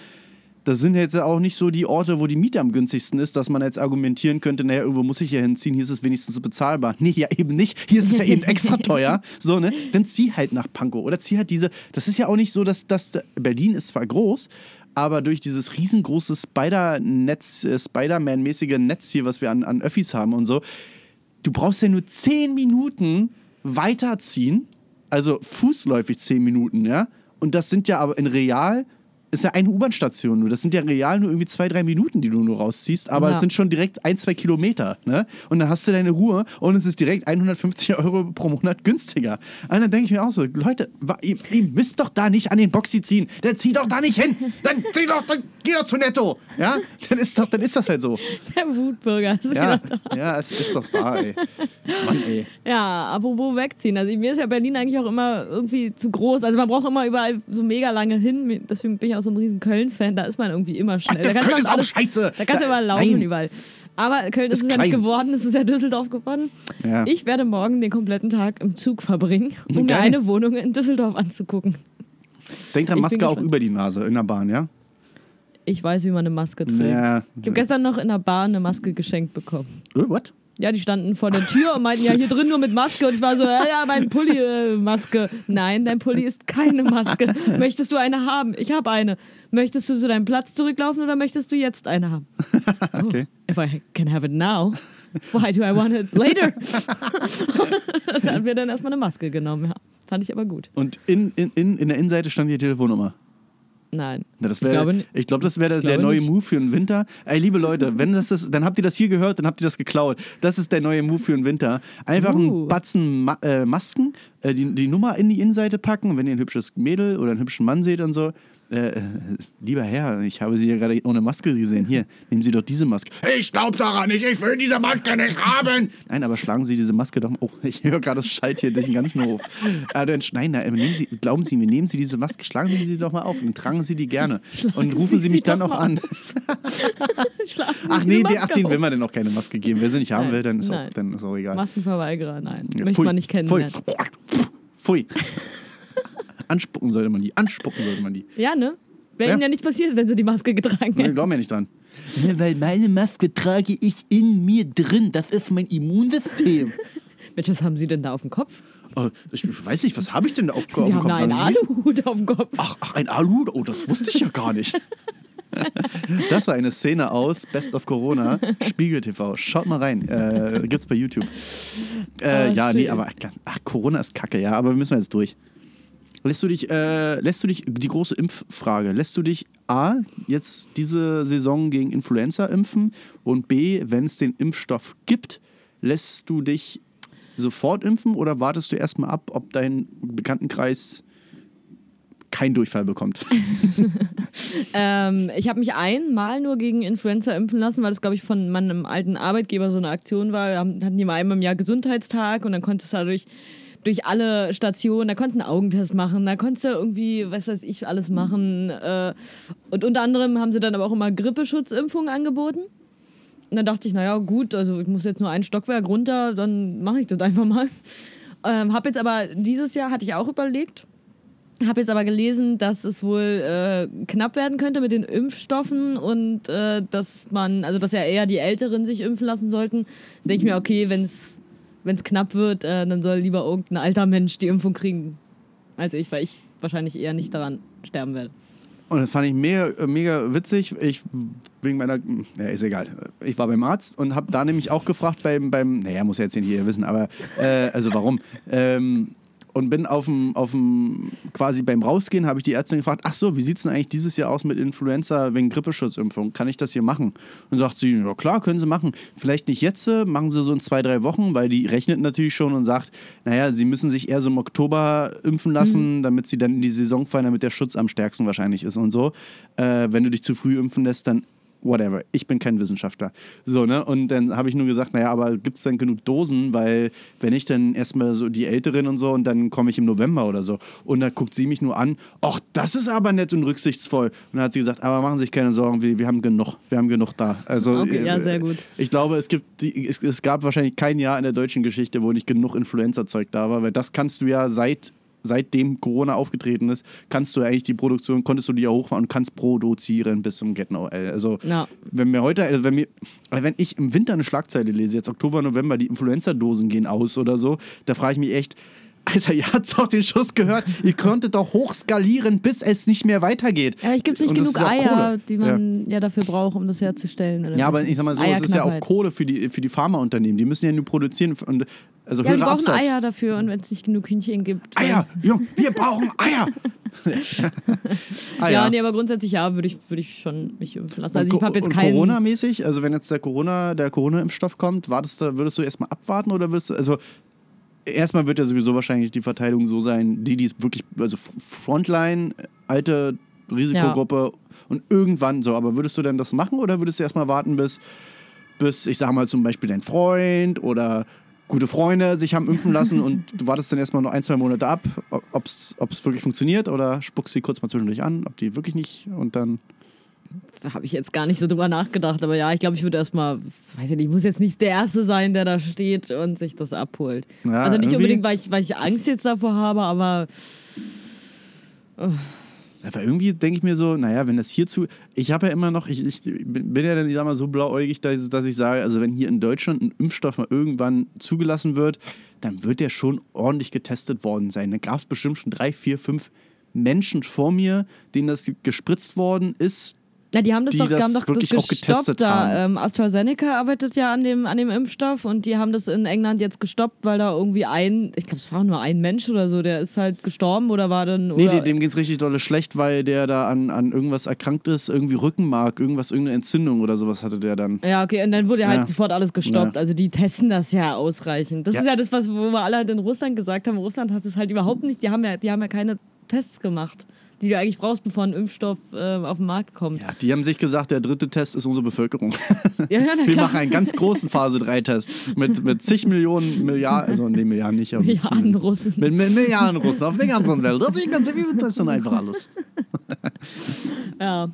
das sind jetzt auch nicht so die Orte, wo die Miete am günstigsten ist, dass man jetzt argumentieren könnte, naja, irgendwo muss ich ja hinziehen, hier ist es wenigstens bezahlbar. Nee, ja eben nicht. Hier ist es ja eben extra teuer. So, ne? Dann zieh halt nach Pankow. Oder zieh halt diese. Das ist ja auch nicht so, dass, dass Berlin ist zwar groß, aber durch dieses riesengroße Spider-Netz, äh, Spider-Man-mäßige Netz hier, was wir an, an Öffis haben und so, du brauchst ja nur 10 Minuten weiterziehen, also fußläufig 10 Minuten, ja. Und das sind ja aber in real, ist ja eine U-Bahn-Station nur. Das sind ja real nur irgendwie zwei, drei Minuten, die du nur rausziehst, aber
Ja.
es sind schon direkt ein, zwei Kilometer, ne? Und dann hast du deine Ruhe und es ist direkt 150 Euro pro Monat günstiger. Und dann denke ich mir auch so, Leute, ihr, ihr müsst doch da nicht an den Boxy ziehen. Dann zieh doch da nicht hin. Dann zieh doch, dann geh doch zu Netto. Ja? Dann ist doch, dann ist das halt so.
Der Wutbürger.
Ja, ja, es ist doch wahr, ey. Mann, ey.
Ja, apropos wegziehen. Also mir ist ja Berlin eigentlich auch immer irgendwie zu groß. Also man braucht immer überall so mega lange hin. Deswegen bin ich auch so ein riesen Köln-Fan. Da ist man irgendwie immer schnell.
Ach,
da
der
kannst du
Köln ist
alles-
auch scheiße.
Da kannst du überall laufen
nein.
überall. Aber Köln ist,
Ist
es ja nicht geworden, es ist ja Düsseldorf geworden.
Ja.
Ich werde morgen den kompletten Tag im Zug verbringen, um mir
Geil.
eine Wohnung in Düsseldorf anzugucken.
Denk dran,
Ich
Maske auch über die Nase in der Bahn, ja?
Ich weiß, wie man eine Maske trägt.
Ja.
Ich habe gestern noch in der Bahn eine Maske geschenkt bekommen.
Äh, what?
Ja, die standen vor der Tür und meinten, ja, hier drin nur mit Maske. Und ich war so, ja, ja, mein Pulli, äh, Maske. Nein, dein Pulli ist keine Maske. Möchtest du eine haben? Ich habe eine. Möchtest du zu deinem Platz zurücklaufen oder möchtest du jetzt eine haben?
Okay.
If I can have it now, why do I want it later? da haben wir dann erstmal eine Maske genommen, ja. Fand ich aber gut.
Und in, in, in, in der Innenseite stand die Telefonnummer.
Nein.
Na, das
Ich glaube
wär, ich glaube, das wäre der, neue
nicht.
Move für den Winter. Ey, liebe Leute, wenn das ist, dann habt ihr das hier gehört, dann habt ihr das geklaut. Das ist der neue Move für den Winter. Einfach
Uh.
einen Batzen Ma äh, Masken, äh, die, die Nummer in die Innenseite packen. Und wenn ihr ein hübsches Mädel oder einen hübschen Mann seht und so, äh, äh, lieber Herr, ich habe Sie hier gerade ohne Maske gesehen. Hier, nehmen Sie doch diese Maske. Ich glaube daran nicht, ich will diese Maske nicht haben. Nein, aber schlagen Sie diese Maske doch mal. Oh, ich höre gerade das Scheit hier durch den ganzen Hof. Äh, dann, nein, nein, nehmen Sie, glauben Sie mir, nehmen Sie diese Maske, schlagen Sie sie doch mal auf und tragen Sie die gerne. und rufen
Sie
Sie mich dann auch an.
Schlagen
Ach nee, die, ach, den will man denn auch keine Maske geben. Wer sie nicht haben
Nein,
will, dann ist, auch,
nein.
dann ist auch egal.
Maskenverweigerer, nein.
Ja,
Möchte man nicht kennenlernen.
Pfui. Anspucken sollte man die. Anspucken sollte man die.
Ja, ne? Wäre
Ja.
ihnen ja nichts passiert, wenn sie die Maske getragen hätten.
glauben ja nicht dran. weil meine Maske trage ich in mir drin. Das ist mein Immunsystem.
Mensch, was haben sie denn da auf dem Kopf?
Äh, ich weiß nicht, was habe ich denn da auf, auf
Sie
dem
haben
Kopf?
einen
Sagen Sie nicht?
Aluhut auf dem Kopf.
Ach, ach, ein Alu? Oh, das wusste ich ja gar nicht. Das war eine Szene aus Best of Corona, Spiegel TV. Schaut mal rein. Äh, gibt's bei YouTube. Äh,
Oh,
ja, nee,
schön.
aber ach, Corona ist kacke, ja, aber wir müssen jetzt durch. Lässt du dich, äh, lässt du dich, die große Impffrage, lässt du dich A, jetzt diese Saison gegen Influenza impfen und B, wenn es den Impfstoff gibt, lässt du dich sofort impfen oder wartest du erstmal ab, ob dein Bekanntenkreis keinen Durchfall bekommt?
Ähm, ich habe mich einmal nur gegen Influenza impfen lassen, weil das, glaube ich, von meinem alten Arbeitgeber so eine Aktion war. Wir hatten die mal einmal im Jahr Gesundheitstag und dann konntest du dadurch durch alle Stationen, da konntest du einen Augentest machen, da konntest du irgendwie, was weiß ich, alles machen. Äh, und unter anderem haben sie dann aber auch immer Grippeschutzimpfungen angeboten. Und dann dachte ich, naja, gut, also ich muss jetzt nur ein Stockwerk runter, dann mache ich das einfach mal. Ähm, hab jetzt aber dieses Jahr, hatte ich auch überlegt, habe jetzt aber gelesen, dass es wohl äh, knapp werden könnte mit den Impfstoffen und äh, dass man, also dass ja eher die Älteren sich impfen lassen sollten. Denke ich mir, okay, wenn es knapp wird, äh, dann soll lieber irgendein alter Mensch die Impfung kriegen als ich, weil ich wahrscheinlich eher nicht daran sterben werde.
Und das fand ich mega, äh, mega witzig. Ich, wegen meiner, ja, ist egal. Ich war beim Arzt und habe da nämlich auch gefragt beim, beim naja, muss er jetzt nicht hier wissen, aber, äh, also warum? Ähm, und bin auf dem, auf dem, quasi beim Rausgehen, habe ich die Ärztin gefragt, ach so, wie sieht es denn eigentlich dieses Jahr aus mit Influenza wegen Grippeschutzimpfung? Kann ich das hier machen? Und sagt sie, ja klar, können Sie machen. Vielleicht nicht jetzt, äh, machen Sie so in zwei, drei Wochen, weil die rechnet natürlich schon und sagt, naja, Sie müssen sich eher so im Oktober impfen lassen, damit Sie dann in die Saison fallen, damit der Schutz am stärksten wahrscheinlich ist und so. Äh, wenn du dich zu früh impfen lässt, dann whatever. Ich bin kein Wissenschaftler. So, ne? Und dann habe ich nur gesagt, naja, aber gibt es denn genug Dosen? Weil wenn ich dann erstmal so die Älteren und so und dann komme ich im November oder so. Und dann guckt sie mich nur an, ach, das ist aber nett und rücksichtsvoll. Und dann hat sie gesagt, aber machen Sie sich keine Sorgen, wir, wir haben genug. Wir haben genug da. Also,
Okay, ja,
äh,
sehr gut.
Ich glaube, es, gibt die, es, es gab wahrscheinlich kein Jahr in der deutschen Geschichte, wo nicht genug Influenza-Zeug da war, weil das kannst du ja seit seitdem Corona aufgetreten ist, kannst du eigentlich die Produktion, konntest du die ja hochfahren und kannst produzieren bis zum Get No L. Also
Ja.
wenn mir heute, also wenn mir, also wenn ich im Winter eine Schlagzeile lese, jetzt Oktober, November, die Influenza-Dosen gehen aus oder so, da frage ich mich echt, Alter, ihr habt doch den Schuss gehört, ihr konntet doch hochskalieren, bis es nicht mehr weitergeht.
Ja, ich gibt nicht genug Eier, die man ja. dafür braucht, um das herzustellen. oder
Ja, aber ich sag mal so, es ist ja auch. Kohle für die, für die Pharmaunternehmen. Die müssen ja nur produzieren und also
Ja,
höhere
brauchen
Absatz.
Eier dafür und wenn es nicht genug Hühnchen gibt.
Eier, Jung, wir brauchen Eier. ah,
Ja, nee, aber grundsätzlich ja, würde ich, würd ich schon mich impfen lassen. Also ich habe jetzt keinen.
Corona-mäßig, also wenn jetzt der Corona, der Corona-Impfstoff kommt, wartest du, würdest du erstmal abwarten oder würdest du, also erstmal wird ja sowieso wahrscheinlich die Verteilung so sein, die, die es wirklich, also Frontline, alte Risikogruppe und irgendwann so, aber würdest du denn das machen oder würdest du erstmal warten, bis, bis, ich sag mal zum Beispiel dein Freund oder gute Freunde sich haben impfen lassen und du wartest dann erstmal noch ein, zwei Monate ab, ob es wirklich funktioniert oder spuckst sie kurz mal zwischendurch an, ob die wirklich nicht und dann.
Habe ich jetzt gar nicht so drüber nachgedacht, aber ja, ich glaube, ich würde erstmal, weiß ich nicht, ich muss jetzt nicht der Erste sein, der da steht und sich das abholt.
Ja,
also nicht unbedingt, weil ich, weil ich Angst jetzt davor habe, aber
Aber irgendwie denke ich mir so, naja, wenn das hierzu. Ich habe ja immer noch, ich, ich bin bin ja dann, ich sag mal, so blauäugig, dass, dass ich sage, also wenn hier in Deutschland ein Impfstoff mal irgendwann zugelassen wird, dann wird der schon ordentlich getestet worden sein. Da gab es bestimmt schon drei, vier, fünf Menschen vor mir, denen das gespritzt worden ist.
Ja, die haben das
die
doch,
das
haben doch
wirklich
das
auch getestet.
Da, ähm, AstraZeneca arbeitet ja an dem, an dem Impfstoff und die haben das in England jetzt gestoppt, weil da irgendwie ein, ich glaube, es war nur ein Mensch oder so, der ist halt gestorben oder war dann.
Nee,
oder,
dem, dem geht es richtig dolle schlecht, weil der da an, an irgendwas erkrankt ist, irgendwie Rückenmark, irgendwas, irgendeine Entzündung oder sowas hatte der dann.
Ja, okay, und dann wurde halt
Ja.
sofort alles gestoppt.
Ja.
Also die testen das ja ausreichend. Das
Ja.
ist ja das, was wo wir alle halt in Russland gesagt haben. Russland hat es halt überhaupt nicht, die haben ja, die haben ja keine Tests gemacht, die du eigentlich brauchst, bevor ein Impfstoff äh, auf den Markt kommt.
Ja, die haben sich gesagt, der dritte Test ist unsere Bevölkerung.
Ja, ja,
Wir machen einen ganz großen Phase-3-Test mit, mit zig Millionen, Milliarden, also nee, Milliarden nicht, aber mit
Milliarden
vielen-
Russen.
Mit, mit Milliarden Russen auf der ganzen Welt. Das ist ganz, wir testen einfach alles.
Ja.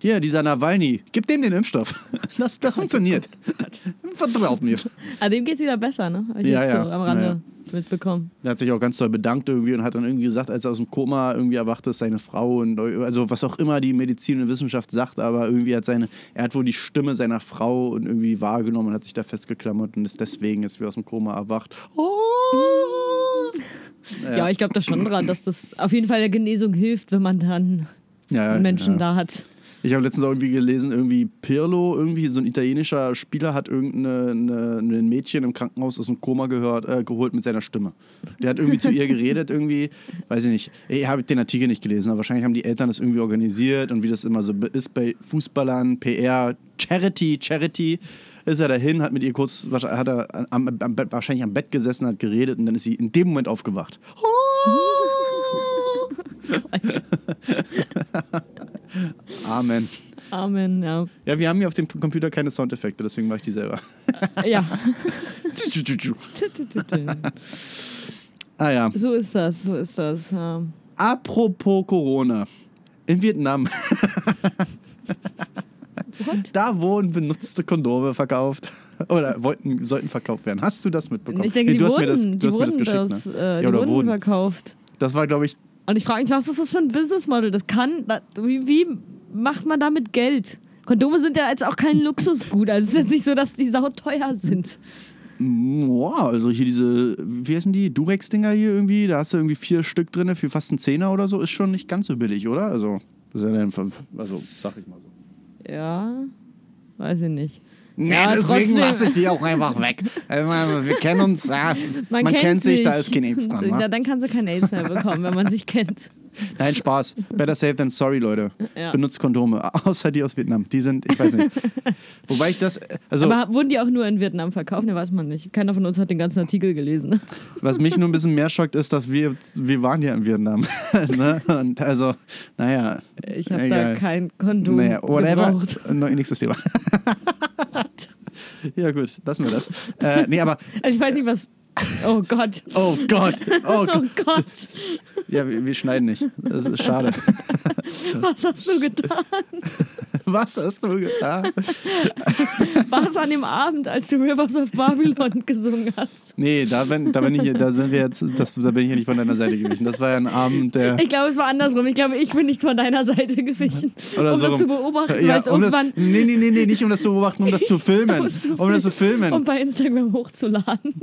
Hier, dieser Nawalny, gib dem den Impfstoff. Das, das funktioniert. Vertraut mir.
Aber dem geht's wieder besser, ne? Hab ich
Ja,
jetzt
ja.
so am Rande
Ja, ja.
mitbekommen.
Er hat sich auch ganz toll bedankt irgendwie und hat dann irgendwie gesagt, als er aus dem Koma irgendwie erwacht ist, seine Frau und also was auch immer die Medizin und Wissenschaft sagt, aber irgendwie hat seine, er hat wohl die Stimme seiner Frau und irgendwie wahrgenommen und hat sich da festgeklammert und ist deswegen jetzt wieder aus dem Koma erwacht. Oh!
Ja, ich glaube da schon dran, dass das auf jeden Fall der Genesung hilft, wenn man dann
Ja,
Menschen
ja.
da hat.
Ich habe letztens auch irgendwie gelesen, irgendwie Pirlo, irgendwie so ein italienischer Spieler hat irgendein Mädchen im Krankenhaus aus dem Koma gehört, äh, geholt mit seiner Stimme. Der hat irgendwie zu ihr geredet, irgendwie, weiß ich nicht. Ich habe den Artikel nicht gelesen, aber wahrscheinlich haben die Eltern das irgendwie organisiert und wie das immer so ist bei Fußballern, PR, Charity, Charity, ist er dahin, hat mit ihr kurz, hat er am, am Bett, wahrscheinlich am Bett gesessen, hat geredet und dann ist sie in dem Moment aufgewacht. Amen.
Amen, ja.
Ja, wir haben hier auf dem Computer keine Soundeffekte, deswegen mache ich die selber.
Ja.
ah ja.
So ist das, so ist das. Ja.
Apropos Corona. In Vietnam.
What?
Da wurden benutzte Kondome verkauft. Oder wollten, sollten verkauft werden. Hast du das mitbekommen?
Ich denke,
Nee,
die
du hast
wurden,
mir das, du
die
hast mir das geschickt,
das,
ne?
äh,
Ja,
die
oder
wurden. verkauft.
Das war, glaube ich,
Und ich frage mich, was ist das für ein Businessmodel? Das kann, wie, wie macht man damit Geld? Kondome sind ja jetzt auch kein Luxusgut. Also es ist jetzt nicht so, dass die sauteuer sind.
Boah, also hier diese, wie heißen die, Durex-Dinger hier irgendwie, da hast du irgendwie vier Stück drin für fast einen Zehner oder so, ist schon nicht ganz so billig, oder? Also, das ist ja dann, fünf- also, sag ich mal so.
Ja, weiß ich nicht.
Nee,
Ja,
deswegen lasse ich die auch einfach weg. Also, wir kennen uns, ja, man,
Man,
kennt, sich, da ist kein AIDS dran.
Ja,
wa?
dann kannst du kein AIDS mehr bekommen, wenn man sich kennt.
Nein, Spaß. Better safe than sorry, Leute.
Ja.
Benutzt Kondome. Außer die aus Vietnam. Die sind, ich weiß nicht. Wobei ich das, also,
Aber wurden die auch nur in Vietnam verkauft? Ne, weiß man nicht. Keiner von uns hat den ganzen Artikel gelesen.
was mich nur ein bisschen mehr schockt, ist, dass wir, wir waren ja in Vietnam. ne? Und also, naja.
Ich habe da kein Kondom
Naja, whatever.
gebraucht.
No, nächstes Thema. ja, gut, lassen wir das. Äh, nee, aber,
Also ich weiß nicht, was... Oh Gott.
oh Gott, oh
Oh
Gott.
Gott.
Ja, wir, wir schneiden nicht. Das ist schade.
Was hast du getan?
Was hast du getan?
War es an dem Abend, als du Rivers of Babylon gesungen hast?
Nee, da bin, da bin ich, da sind wir jetzt, das, da bin ich ja nicht von deiner Seite gewichen. Das war ja ein Abend, der.
Ich glaube, es war andersrum. Ich glaube, ich bin nicht von deiner Seite gewichen.
Oder
um
so
das
rum.
zu beobachten,
Ja,
weil es
um das,
irgendwann...
nee, nee, nee, nee, nicht um das zu beobachten, um das zu filmen. Um das zu filmen.
Um bei Instagram hochzuladen.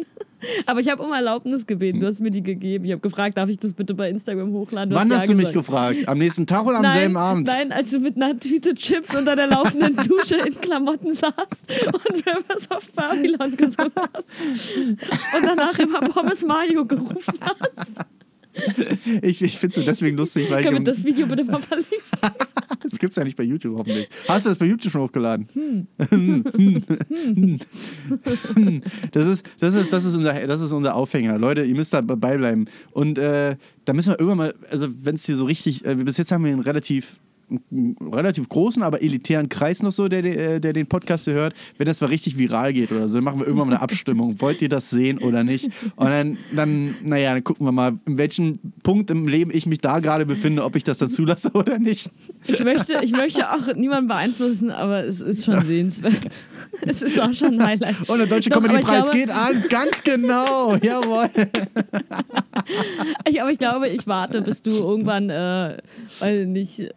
Aber ich habe um Erlaubnis gebeten. Du hast mir die gegeben. Ich habe gefragt, darf ich das bitte bei Instagram hochladen?
Wann
ja
hast du mich gefragt? Am nächsten Tag oder am
nein,
selben Abend?
Nein, als du mit einer Tüte Chips unter der laufenden Dusche in Klamotten saßt und Rivers of Babylon gesungen hast. Und danach immer Pommes Mayo gerufen hast.
Ich, ich finde es deswegen lustig, weil ich.
Können wir das Video bitte mal verlinken?
das gibt es ja nicht bei YouTube, hoffentlich. Hast du das bei YouTube schon hochgeladen?
Hm.
das, ist, das, ist, das, ist unser, das ist unser Aufhänger. Leute, ihr müsst dabei bleiben. Und äh, da müssen wir irgendwann mal, also wenn es hier so richtig, äh, bis jetzt haben wir einen relativ relativ großen, aber elitären Kreis noch so, der, der, der den Podcast hört. Wenn das mal richtig viral geht oder so, dann machen wir irgendwann mal eine Abstimmung. Wollt ihr das sehen oder nicht? Und dann, dann, naja, dann gucken wir mal, in welchem Punkt im Leben ich mich da gerade befinde, ob ich das dann zulasse oder nicht.
Ich möchte, ich möchte auch niemanden beeinflussen, aber es ist schon sehenswert. Es ist war schon ein Highlight.
Und der Deutsche Comedy-Preis geht an, ganz genau, jawohl.
Ich, aber ich glaube, ich warte, bis du irgendwann, äh, weil nicht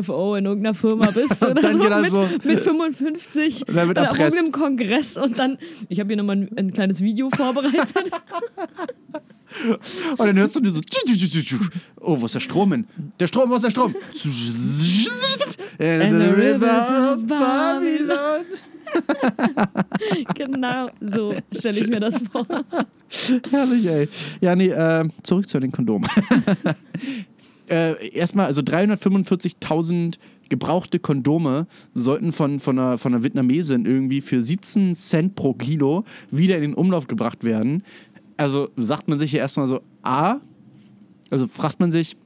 CFO in irgendeiner Firma bist oder
dann
so,
geht
mit,
so.
mit 55
Und dann wird
oder auf irgendeinem Kongress und dann, ich habe hier nochmal ein, ein kleines Video vorbereitet.
Und dann hörst du nur so, oh, wo ist der Strom hin? Der Strom, wo ist der Strom? And the river of Babylon.
genau, so stelle ich mir das vor.
Herrlich, ey. Ja, nee, äh, zurück zu den Kondomen. Äh, erstmal, also 345.000 gebrauchte Kondome sollten von, von, einer, von einer Vietnamesin irgendwie für 17 Cent pro Kilo wieder in den Umlauf gebracht werden. Also sagt man sich hier erstmal so, A, also fragt man sich,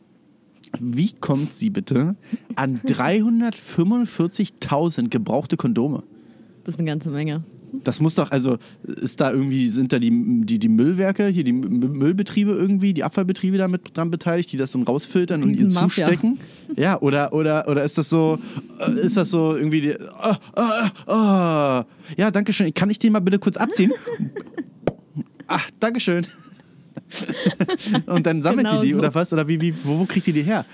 wie kommt sie bitte an 345.000 gebrauchte Kondome?
Das ist eine ganze Menge.
Das muss doch, also ist da irgendwie, sind da die, die, die Müllwerke, hier die Müllbetriebe irgendwie, die Abfallbetriebe damit dran beteiligt, die das dann rausfiltern und ihr zustecken? Ja, oder, oder, oder ist das so, äh, ist das so irgendwie, die, oh, oh, oh. ja, danke schön, kann ich den mal bitte kurz abziehen? Ach, danke schön. und dann sammelt
Genau
die die
so.
oder was? Oder wie, wie, wo, wo kriegt die die her?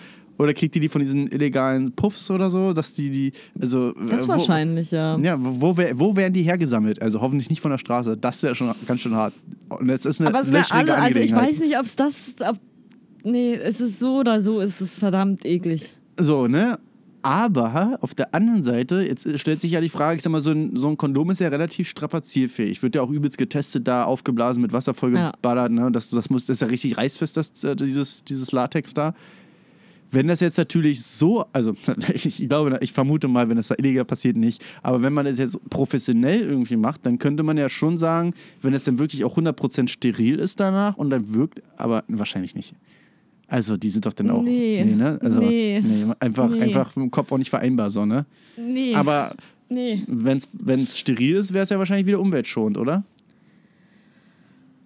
Oder kriegt die die von diesen illegalen Puffs oder so, dass die die, also
Das
äh, wo-
wahrscheinlich, ja.
ja, wo, wär, wo werden die hergesammelt? Also hoffentlich nicht von der Straße. Das wäre schon ganz schön hart. Und jetzt ist eine
Aber es wäre alle, also ich weiß nicht, ob es das, ob, nee, es ist so oder so, ist es verdammt eklig.
So, ne? Aber auf der anderen Seite, jetzt stellt sich ja die Frage, ich sag mal, so ein, so ein Kondom ist ja relativ strapazierfähig. Wird ja auch übelst getestet, da aufgeblasen, mit Wasser vollgeballert. Ne? Das, das, muss, das ist ja richtig reißfest, das, äh, dieses, dieses Latex da. Wenn das jetzt natürlich so, also ich glaube, ich vermute mal, wenn das da illegal passiert, nicht. Aber wenn man das jetzt professionell irgendwie macht, dann könnte man ja schon sagen, wenn es dann wirklich auch 100% steril ist danach und dann wirkt, aber wahrscheinlich nicht. Also die sind doch dann auch.
Nee.
ne? Also,
Nee.
einfach,
Nee.
einfach dem Kopf auch nicht vereinbar, so, ne?
Nee.
Aber
nee.
wenn es steril ist, wäre es ja wahrscheinlich wieder umweltschonend, oder?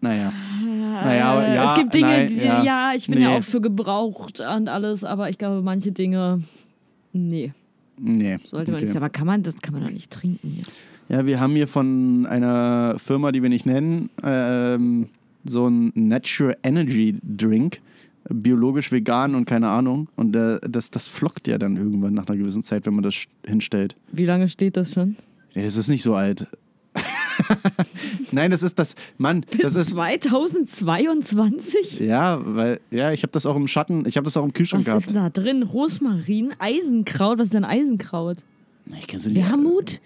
Naja. Naja, aber ja,
es gibt Dinge,
nein,
die,
ja.
ja. ich bin ja
Nee.
auch für gebraucht und alles, aber ich glaube, manche Dinge, nee,
Nee.
sollte man
okay.
nicht. Aber kann man, das kann man doch nicht trinken hier.
Ja, wir haben hier von einer Firma, die wir nicht nennen, ähm, so ein Natural Energy Drink. Biologisch vegan und keine Ahnung. Und äh, das, das flockt ja dann irgendwann nach einer gewissen Zeit, wenn man das hinstellt.
Wie lange steht das schon?
Ja, das ist nicht so alt. Nein, das ist das. Mann, das ist.
2022?
Ja, weil, ja, ich habe das auch im Schatten, ich habe das auch im Kühlschrank
Was ist
gehabt.
da drin? Rosmarin, Eisenkraut. Was ist denn Eisenkraut?
Nee, ich kenn's nicht.
Wermut?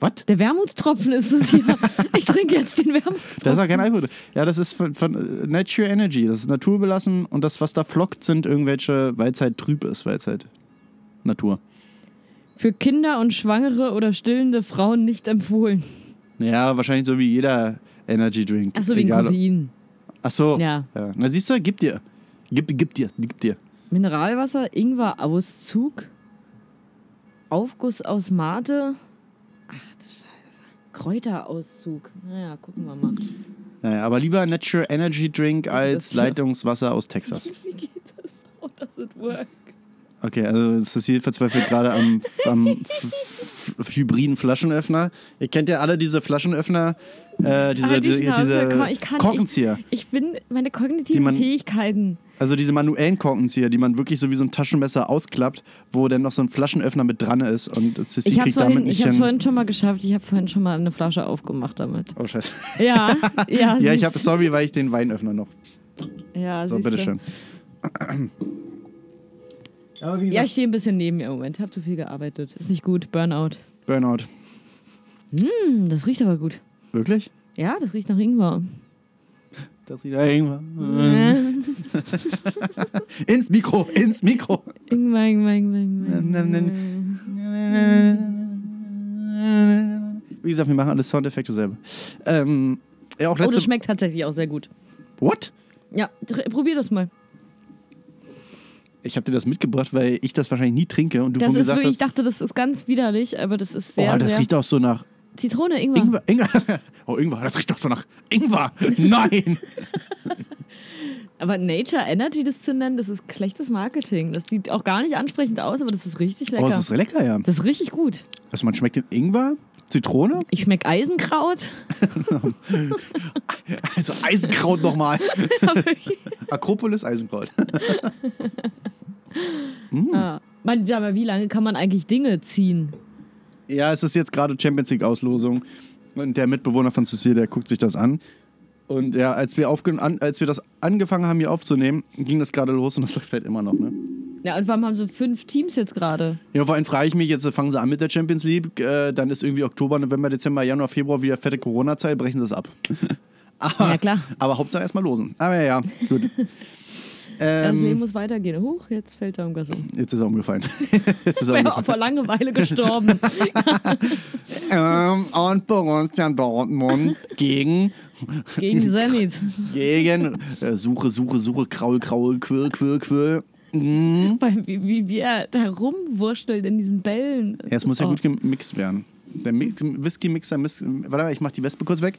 Was?
Der Wermutstropfen ist es hier. Ich trinke jetzt den Wermutstropfen.
Da ist auch kein Alkohol. Ja, das ist von, von äh, Nature Energy. Das ist naturbelassen und das, was da flockt, sind irgendwelche, weil es halt trüb ist, weil es halt Natur.
Für Kinder und Schwangere oder stillende Frauen nicht empfohlen.
Ja, wahrscheinlich so wie jeder Energy Drink.
Achso, wegen
Egal-
Koffein.
Ach so.
Ja.
ja. Na siehst du, gib dir. Gib, gib dir, gib dir.
Mineralwasser, Ingwer-Auszug, Aufguss aus Mate. Ach du Scheiße. Kräuterauszug. Naja, gucken wir mal.
Naja, aber lieber Natural Energy Drink als Leitungswasser aus Texas.
Wie geht das? How does it work?
Okay, also Cecile verzweifelt gerade am, am hybriden Flaschenöffner. Ihr kennt ja alle diese Flaschenöffner, äh, diese,
Halt die
diese, diese
ich kann-
Korkenzieher.
Ich bin meine kognitiven
man-
Fähigkeiten.
Also diese manuellen Korkenzieher, die man wirklich so wie so ein Taschenmesser ausklappt, wo dann noch so ein Flaschenöffner mit dran ist und Cecile
Ich habe
kriegt damit
vorhin,
nicht
ich hab
hin.
vorhin schon mal geschafft, ich habe vorhin schon mal eine Flasche aufgemacht damit.
Oh scheiße.
Ja, ja.
Ja, ich habe, sorry, weil ich den Weinöffner noch.
Ja,
So, bitteschön. Aber wie
Ja, ich stehe ein bisschen neben mir im Moment. Habe zu viel gearbeitet. Ist nicht gut. Burnout.
Burnout.
Hm, das riecht aber gut.
Wirklich?
Ja, das riecht nach Ingwer.
Das riecht irgendwann.
Äh,
Ins Mikro, ins Mikro.
Ingwer, Ingwer, Ingwer, Ingwer.
Wie gesagt, wir machen alle Soundeffekte selber. Ähm, ja, auch
Oh,
letzte.
das schmeckt tatsächlich auch sehr gut.
What?
Ja, probier das mal.
Ich habe dir das mitgebracht, weil ich das wahrscheinlich nie trinke und du
Das ist wirklich, ich
hast.
dachte, das ist ganz widerlich, aber das ist sehr,
Oh, das
sehr...
riecht auch so nach
Zitrone, Ingwer.
Ingwer. Ingwer. Oh, Ingwer, das riecht doch so nach Ingwer. Nein.
Aber Nature Energy das zu nennen, das ist schlechtes Marketing. Das sieht auch gar nicht ansprechend aus, aber das ist richtig lecker.
Oh, das ist lecker, ja.
das ist richtig gut.
Also man schmeckt den Ingwer, Zitrone,
Ich schmeck Eisenkraut.
also Eisenkraut nochmal. Akropolis Eisenkraut.
Man, ja, aber wie lange kann man eigentlich Dinge ziehen?
Ja, es ist jetzt gerade Champions League Auslosung und der Mitbewohner von Cecile, der guckt sich das an. Und ja, als wir, an, als wir das angefangen haben hier aufzunehmen, ging das gerade los und das läuft halt immer noch. Ne?
Ja, und warum haben so fünf Teams jetzt gerade?
Ja, vor allem frage ich mich, jetzt fangen sie an mit der Champions League, äh, dann ist irgendwie Oktober, November, Dezember, Januar, Februar wieder fette Corona-Zeit, brechen sie es ab. aber,
Ja, klar.
Aber Hauptsache erstmal losen. Aber ja, gut.
das Leben
ähm,
muss weitergehen. Huch, jetzt fällt er irgendwas um.
jetzt ist er umgefallen. jetzt ist er
Wäre
umgefallen.
vor Langeweile gestorben.
Ähm, und Borussia Dortmund gegen,
Gegen Zenit.
gegen äh, Suche, Suche, Suche, Kraul, Kraul, Quirl, Quirl, Quirl. Mhm.
Wie, wie, wie er da rumwurschtelt in diesen Bällen.
Ja, es muss ja
Oh.
gut gemixt werden. Der Mix- Whisky-Mixer, warte mal, ich mach die Wespe kurz weg.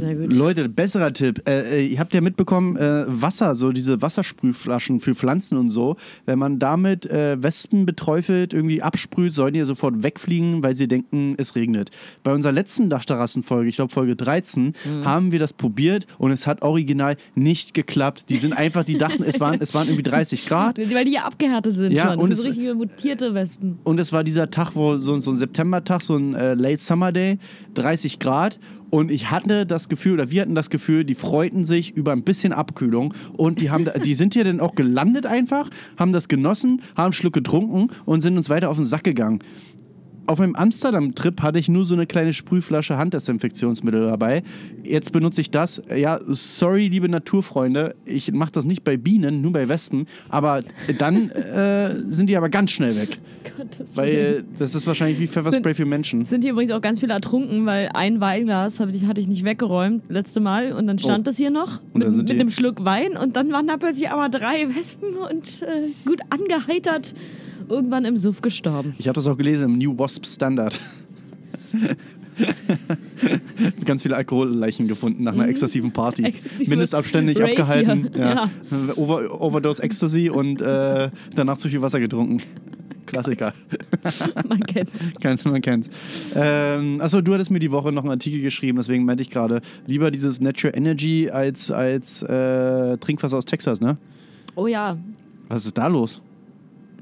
Sehr gut.
Leute, besserer Tipp. Äh, äh, ihr habt ja mitbekommen, äh, Wasser, so diese Wassersprühflaschen für Pflanzen und so. Wenn man damit äh, Wespen beträufelt, irgendwie absprüht, sollen die ja sofort wegfliegen, weil sie denken, es regnet. Bei unserer letzten Dachterrassenfolge, ich glaube Folge 13, haben wir das probiert und es hat original nicht geklappt. Die sind einfach, die dachten, es waren, es waren irgendwie 30 Grad.
Weil die ja abgehärtet sind
Ja,
schon.
und
sind
es-
so richtige mutierte Wespen.
Und es war dieser Tag, wo so, so ein Septembertag, so ein äh, Late Summer Day, 30 Grad. Und ich hatte das Gefühl, oder wir hatten das Gefühl, die freuten sich über ein bisschen Abkühlung. Und die, haben, die sind hier dann auch gelandet einfach, haben das genossen, haben einen Schluck getrunken und sind uns weiter auf den Sack gegangen. Auf meinem Amsterdam-Trip hatte ich nur so eine kleine Sprühflasche Handdesinfektionsmittel dabei. Jetzt benutze ich das. Ja, sorry, liebe Naturfreunde, ich mache das nicht bei Bienen, nur bei Wespen. Aber dann äh, sind die aber ganz schnell weg.
Gottes.
Weil das ist wahrscheinlich wie Pfefferspray für Menschen.
Sind hier übrigens auch ganz viele ertrunken, weil ein Weinglas ich, hatte ich nicht weggeräumt letzte Mal und dann stand
Oh.
das hier noch mit, mit einem Schluck Wein und dann waren da plötzlich aber drei Wespen und äh, gut angeheitert irgendwann im Suff gestorben.
Ich habe das auch gelesen im New Wasp Standard. Ganz viele Alkoholleichen gefunden nach einer exzessiven Party.
Mhm. Exzessive
Mindestabstände nicht abgehalten.
hier.
Ja. Over, Overdose Ecstasy und äh, danach zu viel Wasser getrunken. Klassiker.
Man kennt's.
Kennt- Man kennt's. Ähm, achso, du hattest mir die Woche noch einen Artikel geschrieben, deswegen meinte ich gerade, lieber dieses Natural Energy als, als äh, Trinkwasser aus Texas, ne?
Oh ja,
Was ist da los?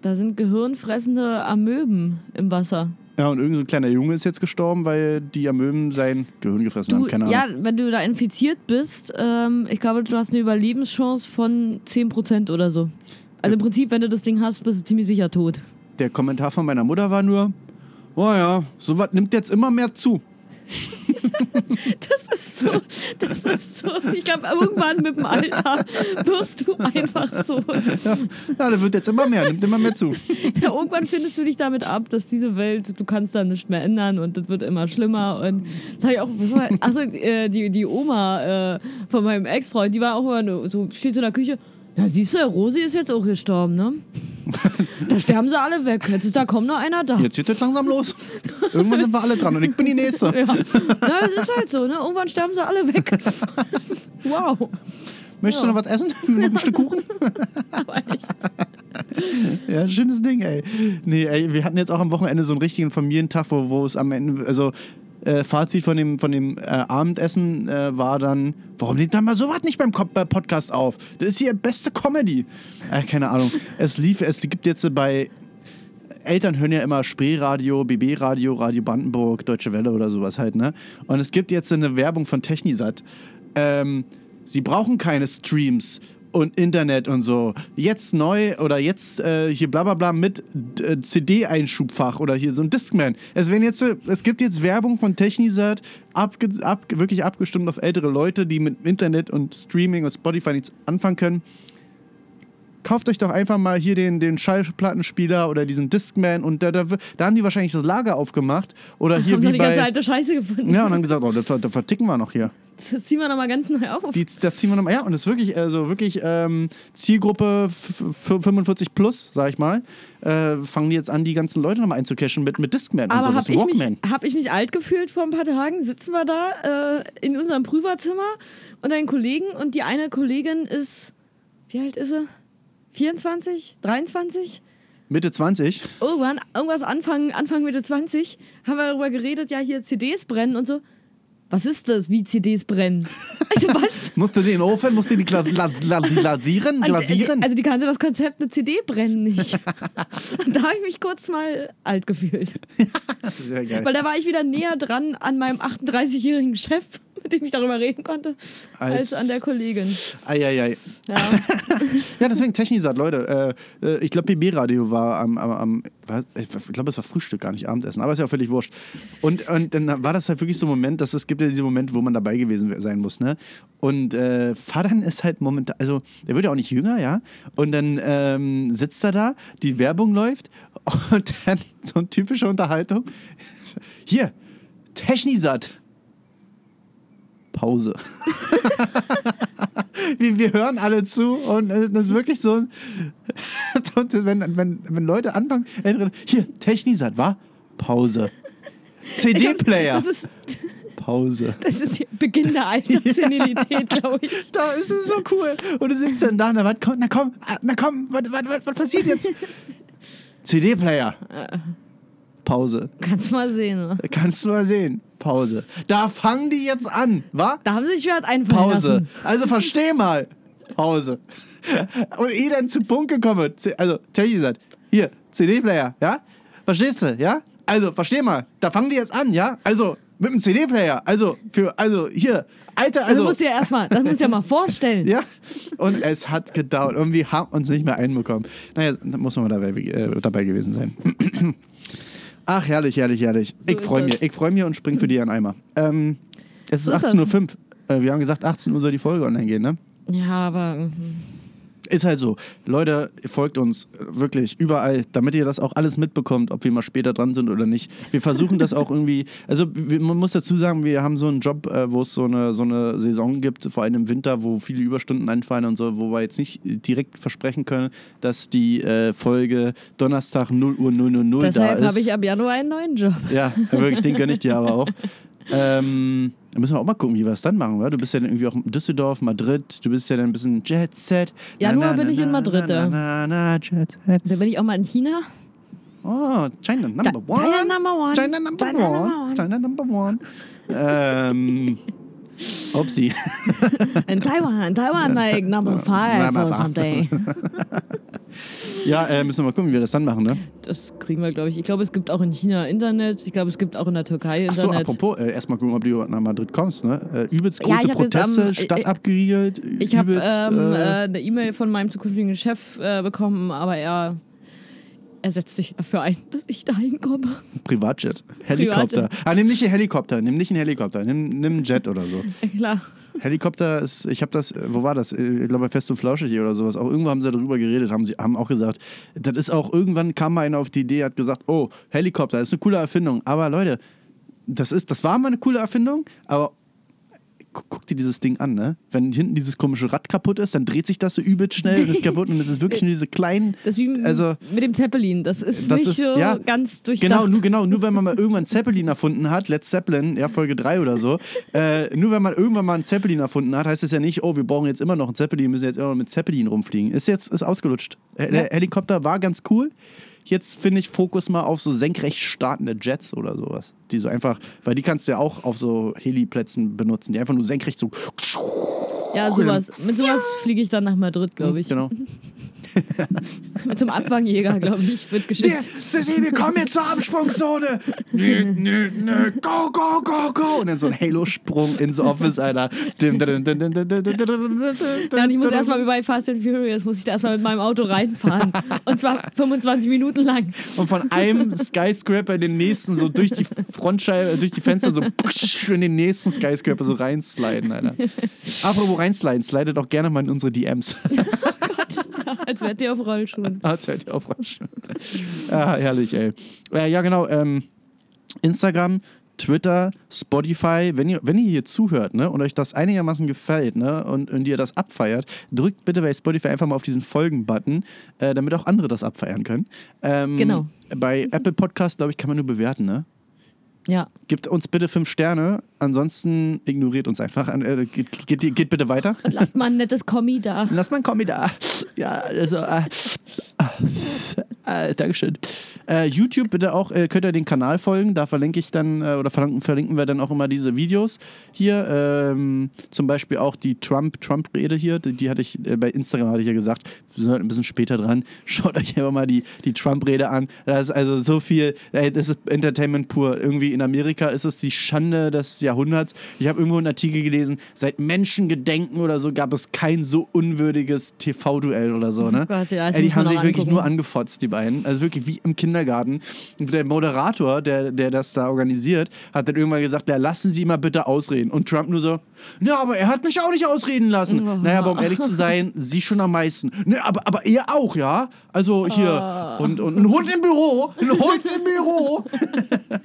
Da sind gehirnfressende Amöben im Wasser.
Ja, und irgend so ein kleiner Junge ist jetzt gestorben, weil die Amöben sein Gehirn gefressen
Du,
haben. Keine Ahnung.
ja, wenn du da infiziert bist, ähm, ich glaube, du hast eine Überlebenschance von 10% oder so. Also im Prinzip, wenn du das Ding hast, bist du ziemlich sicher tot.
Der Kommentar von meiner Mutter war nur, oh ja, sowas nimmt jetzt immer mehr zu.
Das ist so, das ist so. Ich glaube, irgendwann mit dem Alter wirst du einfach so.
Ja, der wird jetzt immer mehr, nimmt immer mehr zu.
Ja, irgendwann findest du dich damit ab, dass diese Welt, du kannst da nichts mehr ändern und das wird immer schlimmer. Und das habe ich auch, also die, die Oma äh, von meinem Ex-Freund, die war auch immer so, steht so in der Küche. Ja, siehst du, Rosi ist jetzt auch gestorben, ne? Da sterben sie alle weg. Jetzt ist da kaum noch einer da.
Jetzt geht das langsam los. Irgendwann sind wir alle dran und ich bin die Nächste.
Ja. ja, das ist halt so, ne? Irgendwann sterben sie alle weg. Wow.
Möchtest
Ja.
du noch was essen? noch ein Stück Kuchen?
Aber echt.
Ja, schönes Ding, ey. Nee, ey, wir hatten jetzt auch am Wochenende so einen richtigen Familientag, wo, wo es am Ende, also äh, Fazit von dem, von dem äh, Abendessen äh, war dann, warum nimmt man mal sowas nicht beim Podcast auf? Das ist hier beste Comedy. Äh, keine Ahnung. Es lief, es gibt jetzt bei Eltern hören ja immer Spreeradio, BB-Radio, Radio Brandenburg, Deutsche Welle oder sowas halt, ne? Und es gibt jetzt eine Werbung von Technisat. Ähm, sie brauchen keine Streams und Internet und so. Jetzt neu oder jetzt äh, hier bla bla bla mit äh, CD-Einschubfach oder hier so ein Discman. Es, werden jetzt, äh, es gibt jetzt Werbung von Technisat, abge, ab, wirklich abgestimmt auf ältere Leute, die mit Internet und Streaming und Spotify nichts anfangen können kauft euch doch einfach mal hier den, den Schallplattenspieler oder diesen Discman und da, da, da haben die wahrscheinlich das Lager aufgemacht. Oder hier
Haben
wie
die ganze
bei.
alte Scheiße gefunden.
Ja, und haben gesagt, oh, das, das verticken wir noch hier.
Das ziehen wir nochmal ganz neu auf.
Die, das ziehen wir nochmal. Ja, und das ist wirklich, also wirklich ähm, Zielgruppe f- f- 45 plus, sag ich mal. Äh, fangen die jetzt an, die ganzen Leute nochmal einzucashen mit, mit Discman und
Aber
so.
habe
Das
ich,
Walkman.
mich, hab ich mich alt gefühlt vor ein paar Tagen? Sitzen wir da äh, in unserem Prüferzimmer und ein Kollegen und die eine Kollegin ist, wie alt ist sie? 24? 23?
Mitte 20.
Irgendwann, irgendwas Anfang, Anfang Mitte 20, haben wir darüber geredet, ja, hier CDs brennen und so. Was ist das, wie CDs brennen? Also was?
Musst du den Ofen, musst du die gla gla gla glasieren? glasieren?
Also die kannte das Konzept eine CD brennen nicht. Und da habe ich mich kurz mal alt gefühlt.
Sehr geil.
Weil da war ich wieder näher dran an meinem 38-jährigen Chef, mit dem ich darüber reden konnte, als,
Als-
an der Kollegin.
Eieiei.
Ja.
Ja, deswegen Technisat, Leute. Äh, äh, ich glaube, BB-Radio war am, am, am ich glaube, es war Frühstück, gar nicht Abendessen, aber ist ja auch völlig wurscht. Und, und dann war das halt wirklich so ein Moment, dass es gibt ja diese Momente, wo man dabei gewesen sein muss, ne? Und äh, Fadan ist halt momentan, also der wird ja auch nicht jünger, ja? Und dann ähm, sitzt er da, die Werbung läuft und dann so eine typische Unterhaltung. Hier, Technisat. Pause. wir, wir hören alle zu und das ist wirklich so, ein- und wenn, wenn, wenn Leute anfangen, hier, Technisat, war? Pause. CD-Player,
Das ist,
Pause.
das ist Beginn der Alterssenilität, glaube ich.
Da ist es so cool. Und du sitzt dann da, na, was, komm, na komm, ah, na komm, was, was, was, was passiert jetzt? CD-Player. Pause.
Kannst mal sehen. Ne?
Kannst du mal sehen. Pause. Da fangen die jetzt an, wa?
Da haben sie sich was einfallen
Pause.
lassen.
Also versteh mal. Pause. Und eh dann zum Punkt gekommen. Also, Technisat, hier, CD-Player, ja? Verstehst du, ja? Also, versteh mal. Da fangen die jetzt an, ja? Also, mit einem CD-Player. Also, für, also hier, Alter,
Also, das musst du ja erstmal, das musst du ja mal vorstellen.
ja, und es hat gedauert. Und wir haben uns nicht mehr einbekommen. Naja, da muss man mal dabei, äh, dabei gewesen sein. Ach, herrlich, herrlich, herrlich.
So
ich freue mich. Ich freue mich und spring für dir an Eimer. Ähm, es ist
So ist das.
18.05 Uhr. Äh, wir haben gesagt, 18 Uhr soll die Folge online gehen, ne?
Ja, aber mhm.
Ist halt so. Leute, folgt uns wirklich überall, damit ihr das auch alles mitbekommt, ob wir mal später dran sind oder nicht. Wir versuchen das auch irgendwie. Also, wir, man muss dazu sagen, wir haben so einen Job, äh, wo es so eine, so eine Saison gibt, vor allem im Winter, wo viele Überstunden anfallen und so, wo wir jetzt nicht direkt versprechen können, dass die äh, Folge Donnerstag 0 Uhr 000 da
deshalb
ist.
habe ich ab Januar einen neuen Job.
Ja, wirklich, den gönne ich dir aber auch. Ähm, da müssen wir auch mal gucken, wie wir es dann machen, oder? Du bist ja dann irgendwie auch in Düsseldorf, Madrid, du bist ja dann ein bisschen Jet Set.
Januar bin ich in Madrid,
Na,
ja.
na, na, Jet Set.
Da bin ich auch mal in China.
Oh, China number
China
one.
number one.
China number
China
one.
number one.
China number one. ähm, Upsi.
In Taiwan. Taiwan like number five
Number
or something.
Ja, äh, müssen wir mal gucken, wie wir das dann machen, ne?
Das kriegen wir, glaube ich. Ich glaube, es gibt auch in China Internet. Ich glaube, es gibt auch in der Türkei
Achso,
Internet.
apropos, äh, erstmal gucken, ob du nach Madrid kommst, ne? Äh, übelst
Ja,
große
ich hab jetzt
Proteste,
am-
Stadt
äh,
abgeriegelt.
Ich habe ähm, äh,
äh,
eine E-Mail von meinem zukünftigen Chef bekommen, aber er, er setzt sich dafür ein, dass ich da hinkomme.
Privatjet. Helikopter. Ah, nimm nicht einen Helikopter, nimm nicht einen Helikopter, nimm, nimm einen Jet oder so.
Ja, klar.
Helikopter ist, ich habe das, wo war das? Ich glaube bei Fest und Flauschig oder sowas. Auch irgendwo haben sie darüber geredet, haben sie haben auch gesagt, das ist auch, irgendwann kam mal einer auf die Idee, hat gesagt, oh, Helikopter, das ist eine coole Erfindung. Aber Leute, das ist, das war mal eine coole Erfindung, aber guck dir dieses Ding an, ne? Wenn hinten dieses komische Rad kaputt ist, dann dreht sich das so übelst schnell und ist kaputt und es ist wirklich nur diese kleinen,
Das ist wie
also
mit dem Zeppelin. Das ist
Das
nicht
ist-
so
ja,
ganz durchdacht.
Genau, nur, genau, nur wenn man mal irgendwann Zeppelin erfunden hat, Let's Zeppelin, ja, Folge 3 oder so, äh, nur wenn man irgendwann mal einen Zeppelin erfunden hat, heißt es ja nicht, oh, wir brauchen jetzt immer noch einen Zeppelin, müssen jetzt immer noch mit Zeppelin rumfliegen. Ist jetzt, ist ausgelutscht. Der Helikopter war ganz cool. Jetzt finde ich Fokus mal auf so senkrecht startende Jets oder sowas. Die so einfach, weil die kannst du ja auch auf so Heliplätzen benutzen, die einfach nur senkrecht so.
Ja, sowas. Mit sowas fliege ich dann nach Madrid, glaube ich.
Genau.
Zum Abfangjäger, glaube ich, wird geschickt.
Wir, Cecil, wir kommen jetzt zur Absprungszone. Nö, nö, nö. Go, go, go, go. Und dann so ein Halo-Sprung ins Office, Alter.
Dann, ich muss erstmal wie bei Fast and Furious, muss ich da erstmal mit meinem Auto reinfahren. Und zwar 25 Minuten lang.
Und von einem Skyscraper in den nächsten so durch die Frontscheibe, durch die Fenster so in den nächsten Skyscraper so reinsliden, Alter. Apropos reinsliden, slidet auch gerne mal in unsere DMs.
Als wärt ihr auf Rollschuhen.
Ah, Zeit ihr auch raus. ah, herrlich, ey. Äh, ja, genau. Ähm, Instagram, Twitter, Spotify, wenn ihr, wenn ihr hier zuhört ne, und euch das einigermaßen gefällt ne, und, und ihr das abfeiert, drückt bitte bei Spotify einfach mal auf diesen Folgen-Button, äh, damit auch andere das abfeiern können. Ähm,
Genau.
Bei Apple Podcast, glaube ich, kann man nur bewerten. Ne?
Ja.
Gebt uns bitte fünf Sterne, ansonsten ignoriert uns einfach. Äh, geht, geht, geht bitte weiter.
Und lasst mal ein nettes Kommi da.
Lass mal einen Kommi da. Ja, also. Äh, äh, Dankeschön. Äh, YouTube bitte auch, äh, könnt ihr den Kanal folgen. Da verlinke ich dann, äh, oder verlinken, verlinken wir dann auch immer diese Videos hier. Ähm, zum Beispiel auch die Trump- Trump-Rede hier. Die, die hatte ich äh, bei Instagram, hatte ich ja gesagt, wir sind ein bisschen später dran. Schaut euch einfach mal die, die Trump-Rede an. Das ist also so viel, ey, das ist Entertainment pur. Irgendwie in Amerika ist es die Schande des Jahrhunderts. Ich habe irgendwo einen Artikel gelesen, seit Menschengedenken oder so gab es kein so unwürdiges TV-Duell oder so. Ne?
Oh Gott, ja,
ey, die haben sich
noch
wirklich nur angefotzt, die beiden. Also wirklich wie im Kindergarten. Und der Moderator, der, der das da organisiert, hat dann irgendwann gesagt, ja, lassen Sie mal bitte ausreden. Und Trump nur so, ja, aber er hat mich auch nicht ausreden lassen.
Oh.
Naja, aber um ehrlich zu sein, Sie schon am meisten. Ne, aber, aber er auch, ja? Also hier.
Oh.
Und, und ein Hund im Büro. Ein Hund im Büro.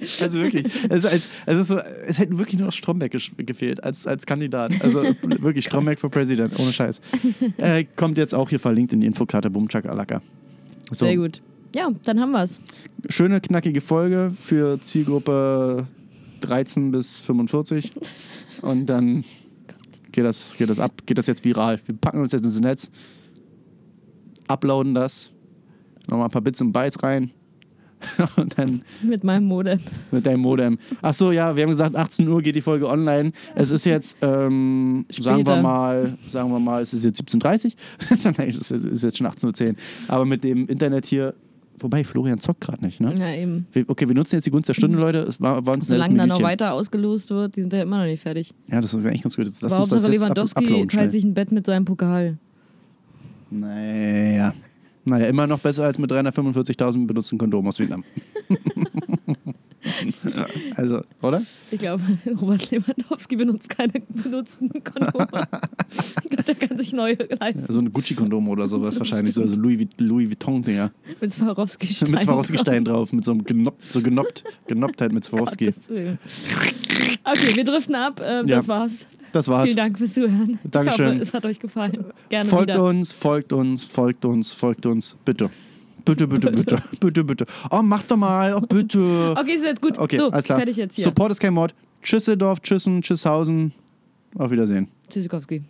also wirklich. Es, als, ist so, es hätte wirklich nur noch Stromberg gefehlt als, als Kandidat. Also wirklich Stromberg for President, ohne Scheiß. Äh, kommt jetzt auch hier verlinkt in die Infokarte Bumchak Alaka. So,
Sehr gut. Ja, dann haben wir's.
schöne, knackige Folge für Zielgruppe 13 bis 45. Und dann geht das, geht das ab, geht das jetzt viral. Wir packen uns jetzt ins Netz, uploaden das, nochmal ein paar Bits und Bytes rein. Und dann
Mit meinem Modem.
mit deinem Modem. Ach so, ja, wir haben gesagt, 18 Uhr geht die Folge online. Es ist jetzt, ähm, sagen wir mal, sagen wir mal, es ist jetzt 17.30 Uhr. Nein, es ist, jetzt schon 18.10 Uhr. Aber mit dem Internet hier Wobei, Florian zockt gerade nicht, ne?
Ja, eben.
Wir- Okay, wir nutzen jetzt die Gunst der Stunde, Leute. Es war, war uns
Solange da noch weiter ausgelost wird, die sind ja immer noch nicht fertig.
Ja, das ist eigentlich ganz gut. Lass
Aber
uns das
Hauptsache
jetzt ab
Lewandowski
schnell.
teilt sich ein Bett mit seinem Pokal.
Naja. Naja, immer noch besser als mit 345.000 benutzten Kondomen aus Vietnam. Ja, also, oder?
Ich glaube, Robert Lewandowski benutzt keine benutzten Kondome. ich glaube, der kann sich neue leisten.
So ein Gucci-Kondom oder sowas wahrscheinlich. So, also Louis, Louis Vuitton-Dinger.
Mit Swarovski-Stein.
Mit Swarovski-Stein drauf. Mit so einem genoppt, so genoppt, Genopptheit mit Swarovski.
Okay, wir driften ab. Ähm,
Ja.
Das war's.
Das war's.
Vielen Dank fürs Zuhören.
Dankeschön.
Ich hoffe, es hat euch gefallen. Gerne
Folgt
wieder.
uns, folgt uns, folgt uns, folgt uns. Bitte. Bitte, bitte, bitte. bitte, bitte. Oh, mach doch mal. Oh, bitte.
Okay, ist jetzt gut.
Okay,
so,
alles klar.
fertig jetzt hier.
Support ist kein Mord. Tschüsseldorf, Tschüssen, Tschüsshausen. Auf Wiedersehen.
Tschüssikowski.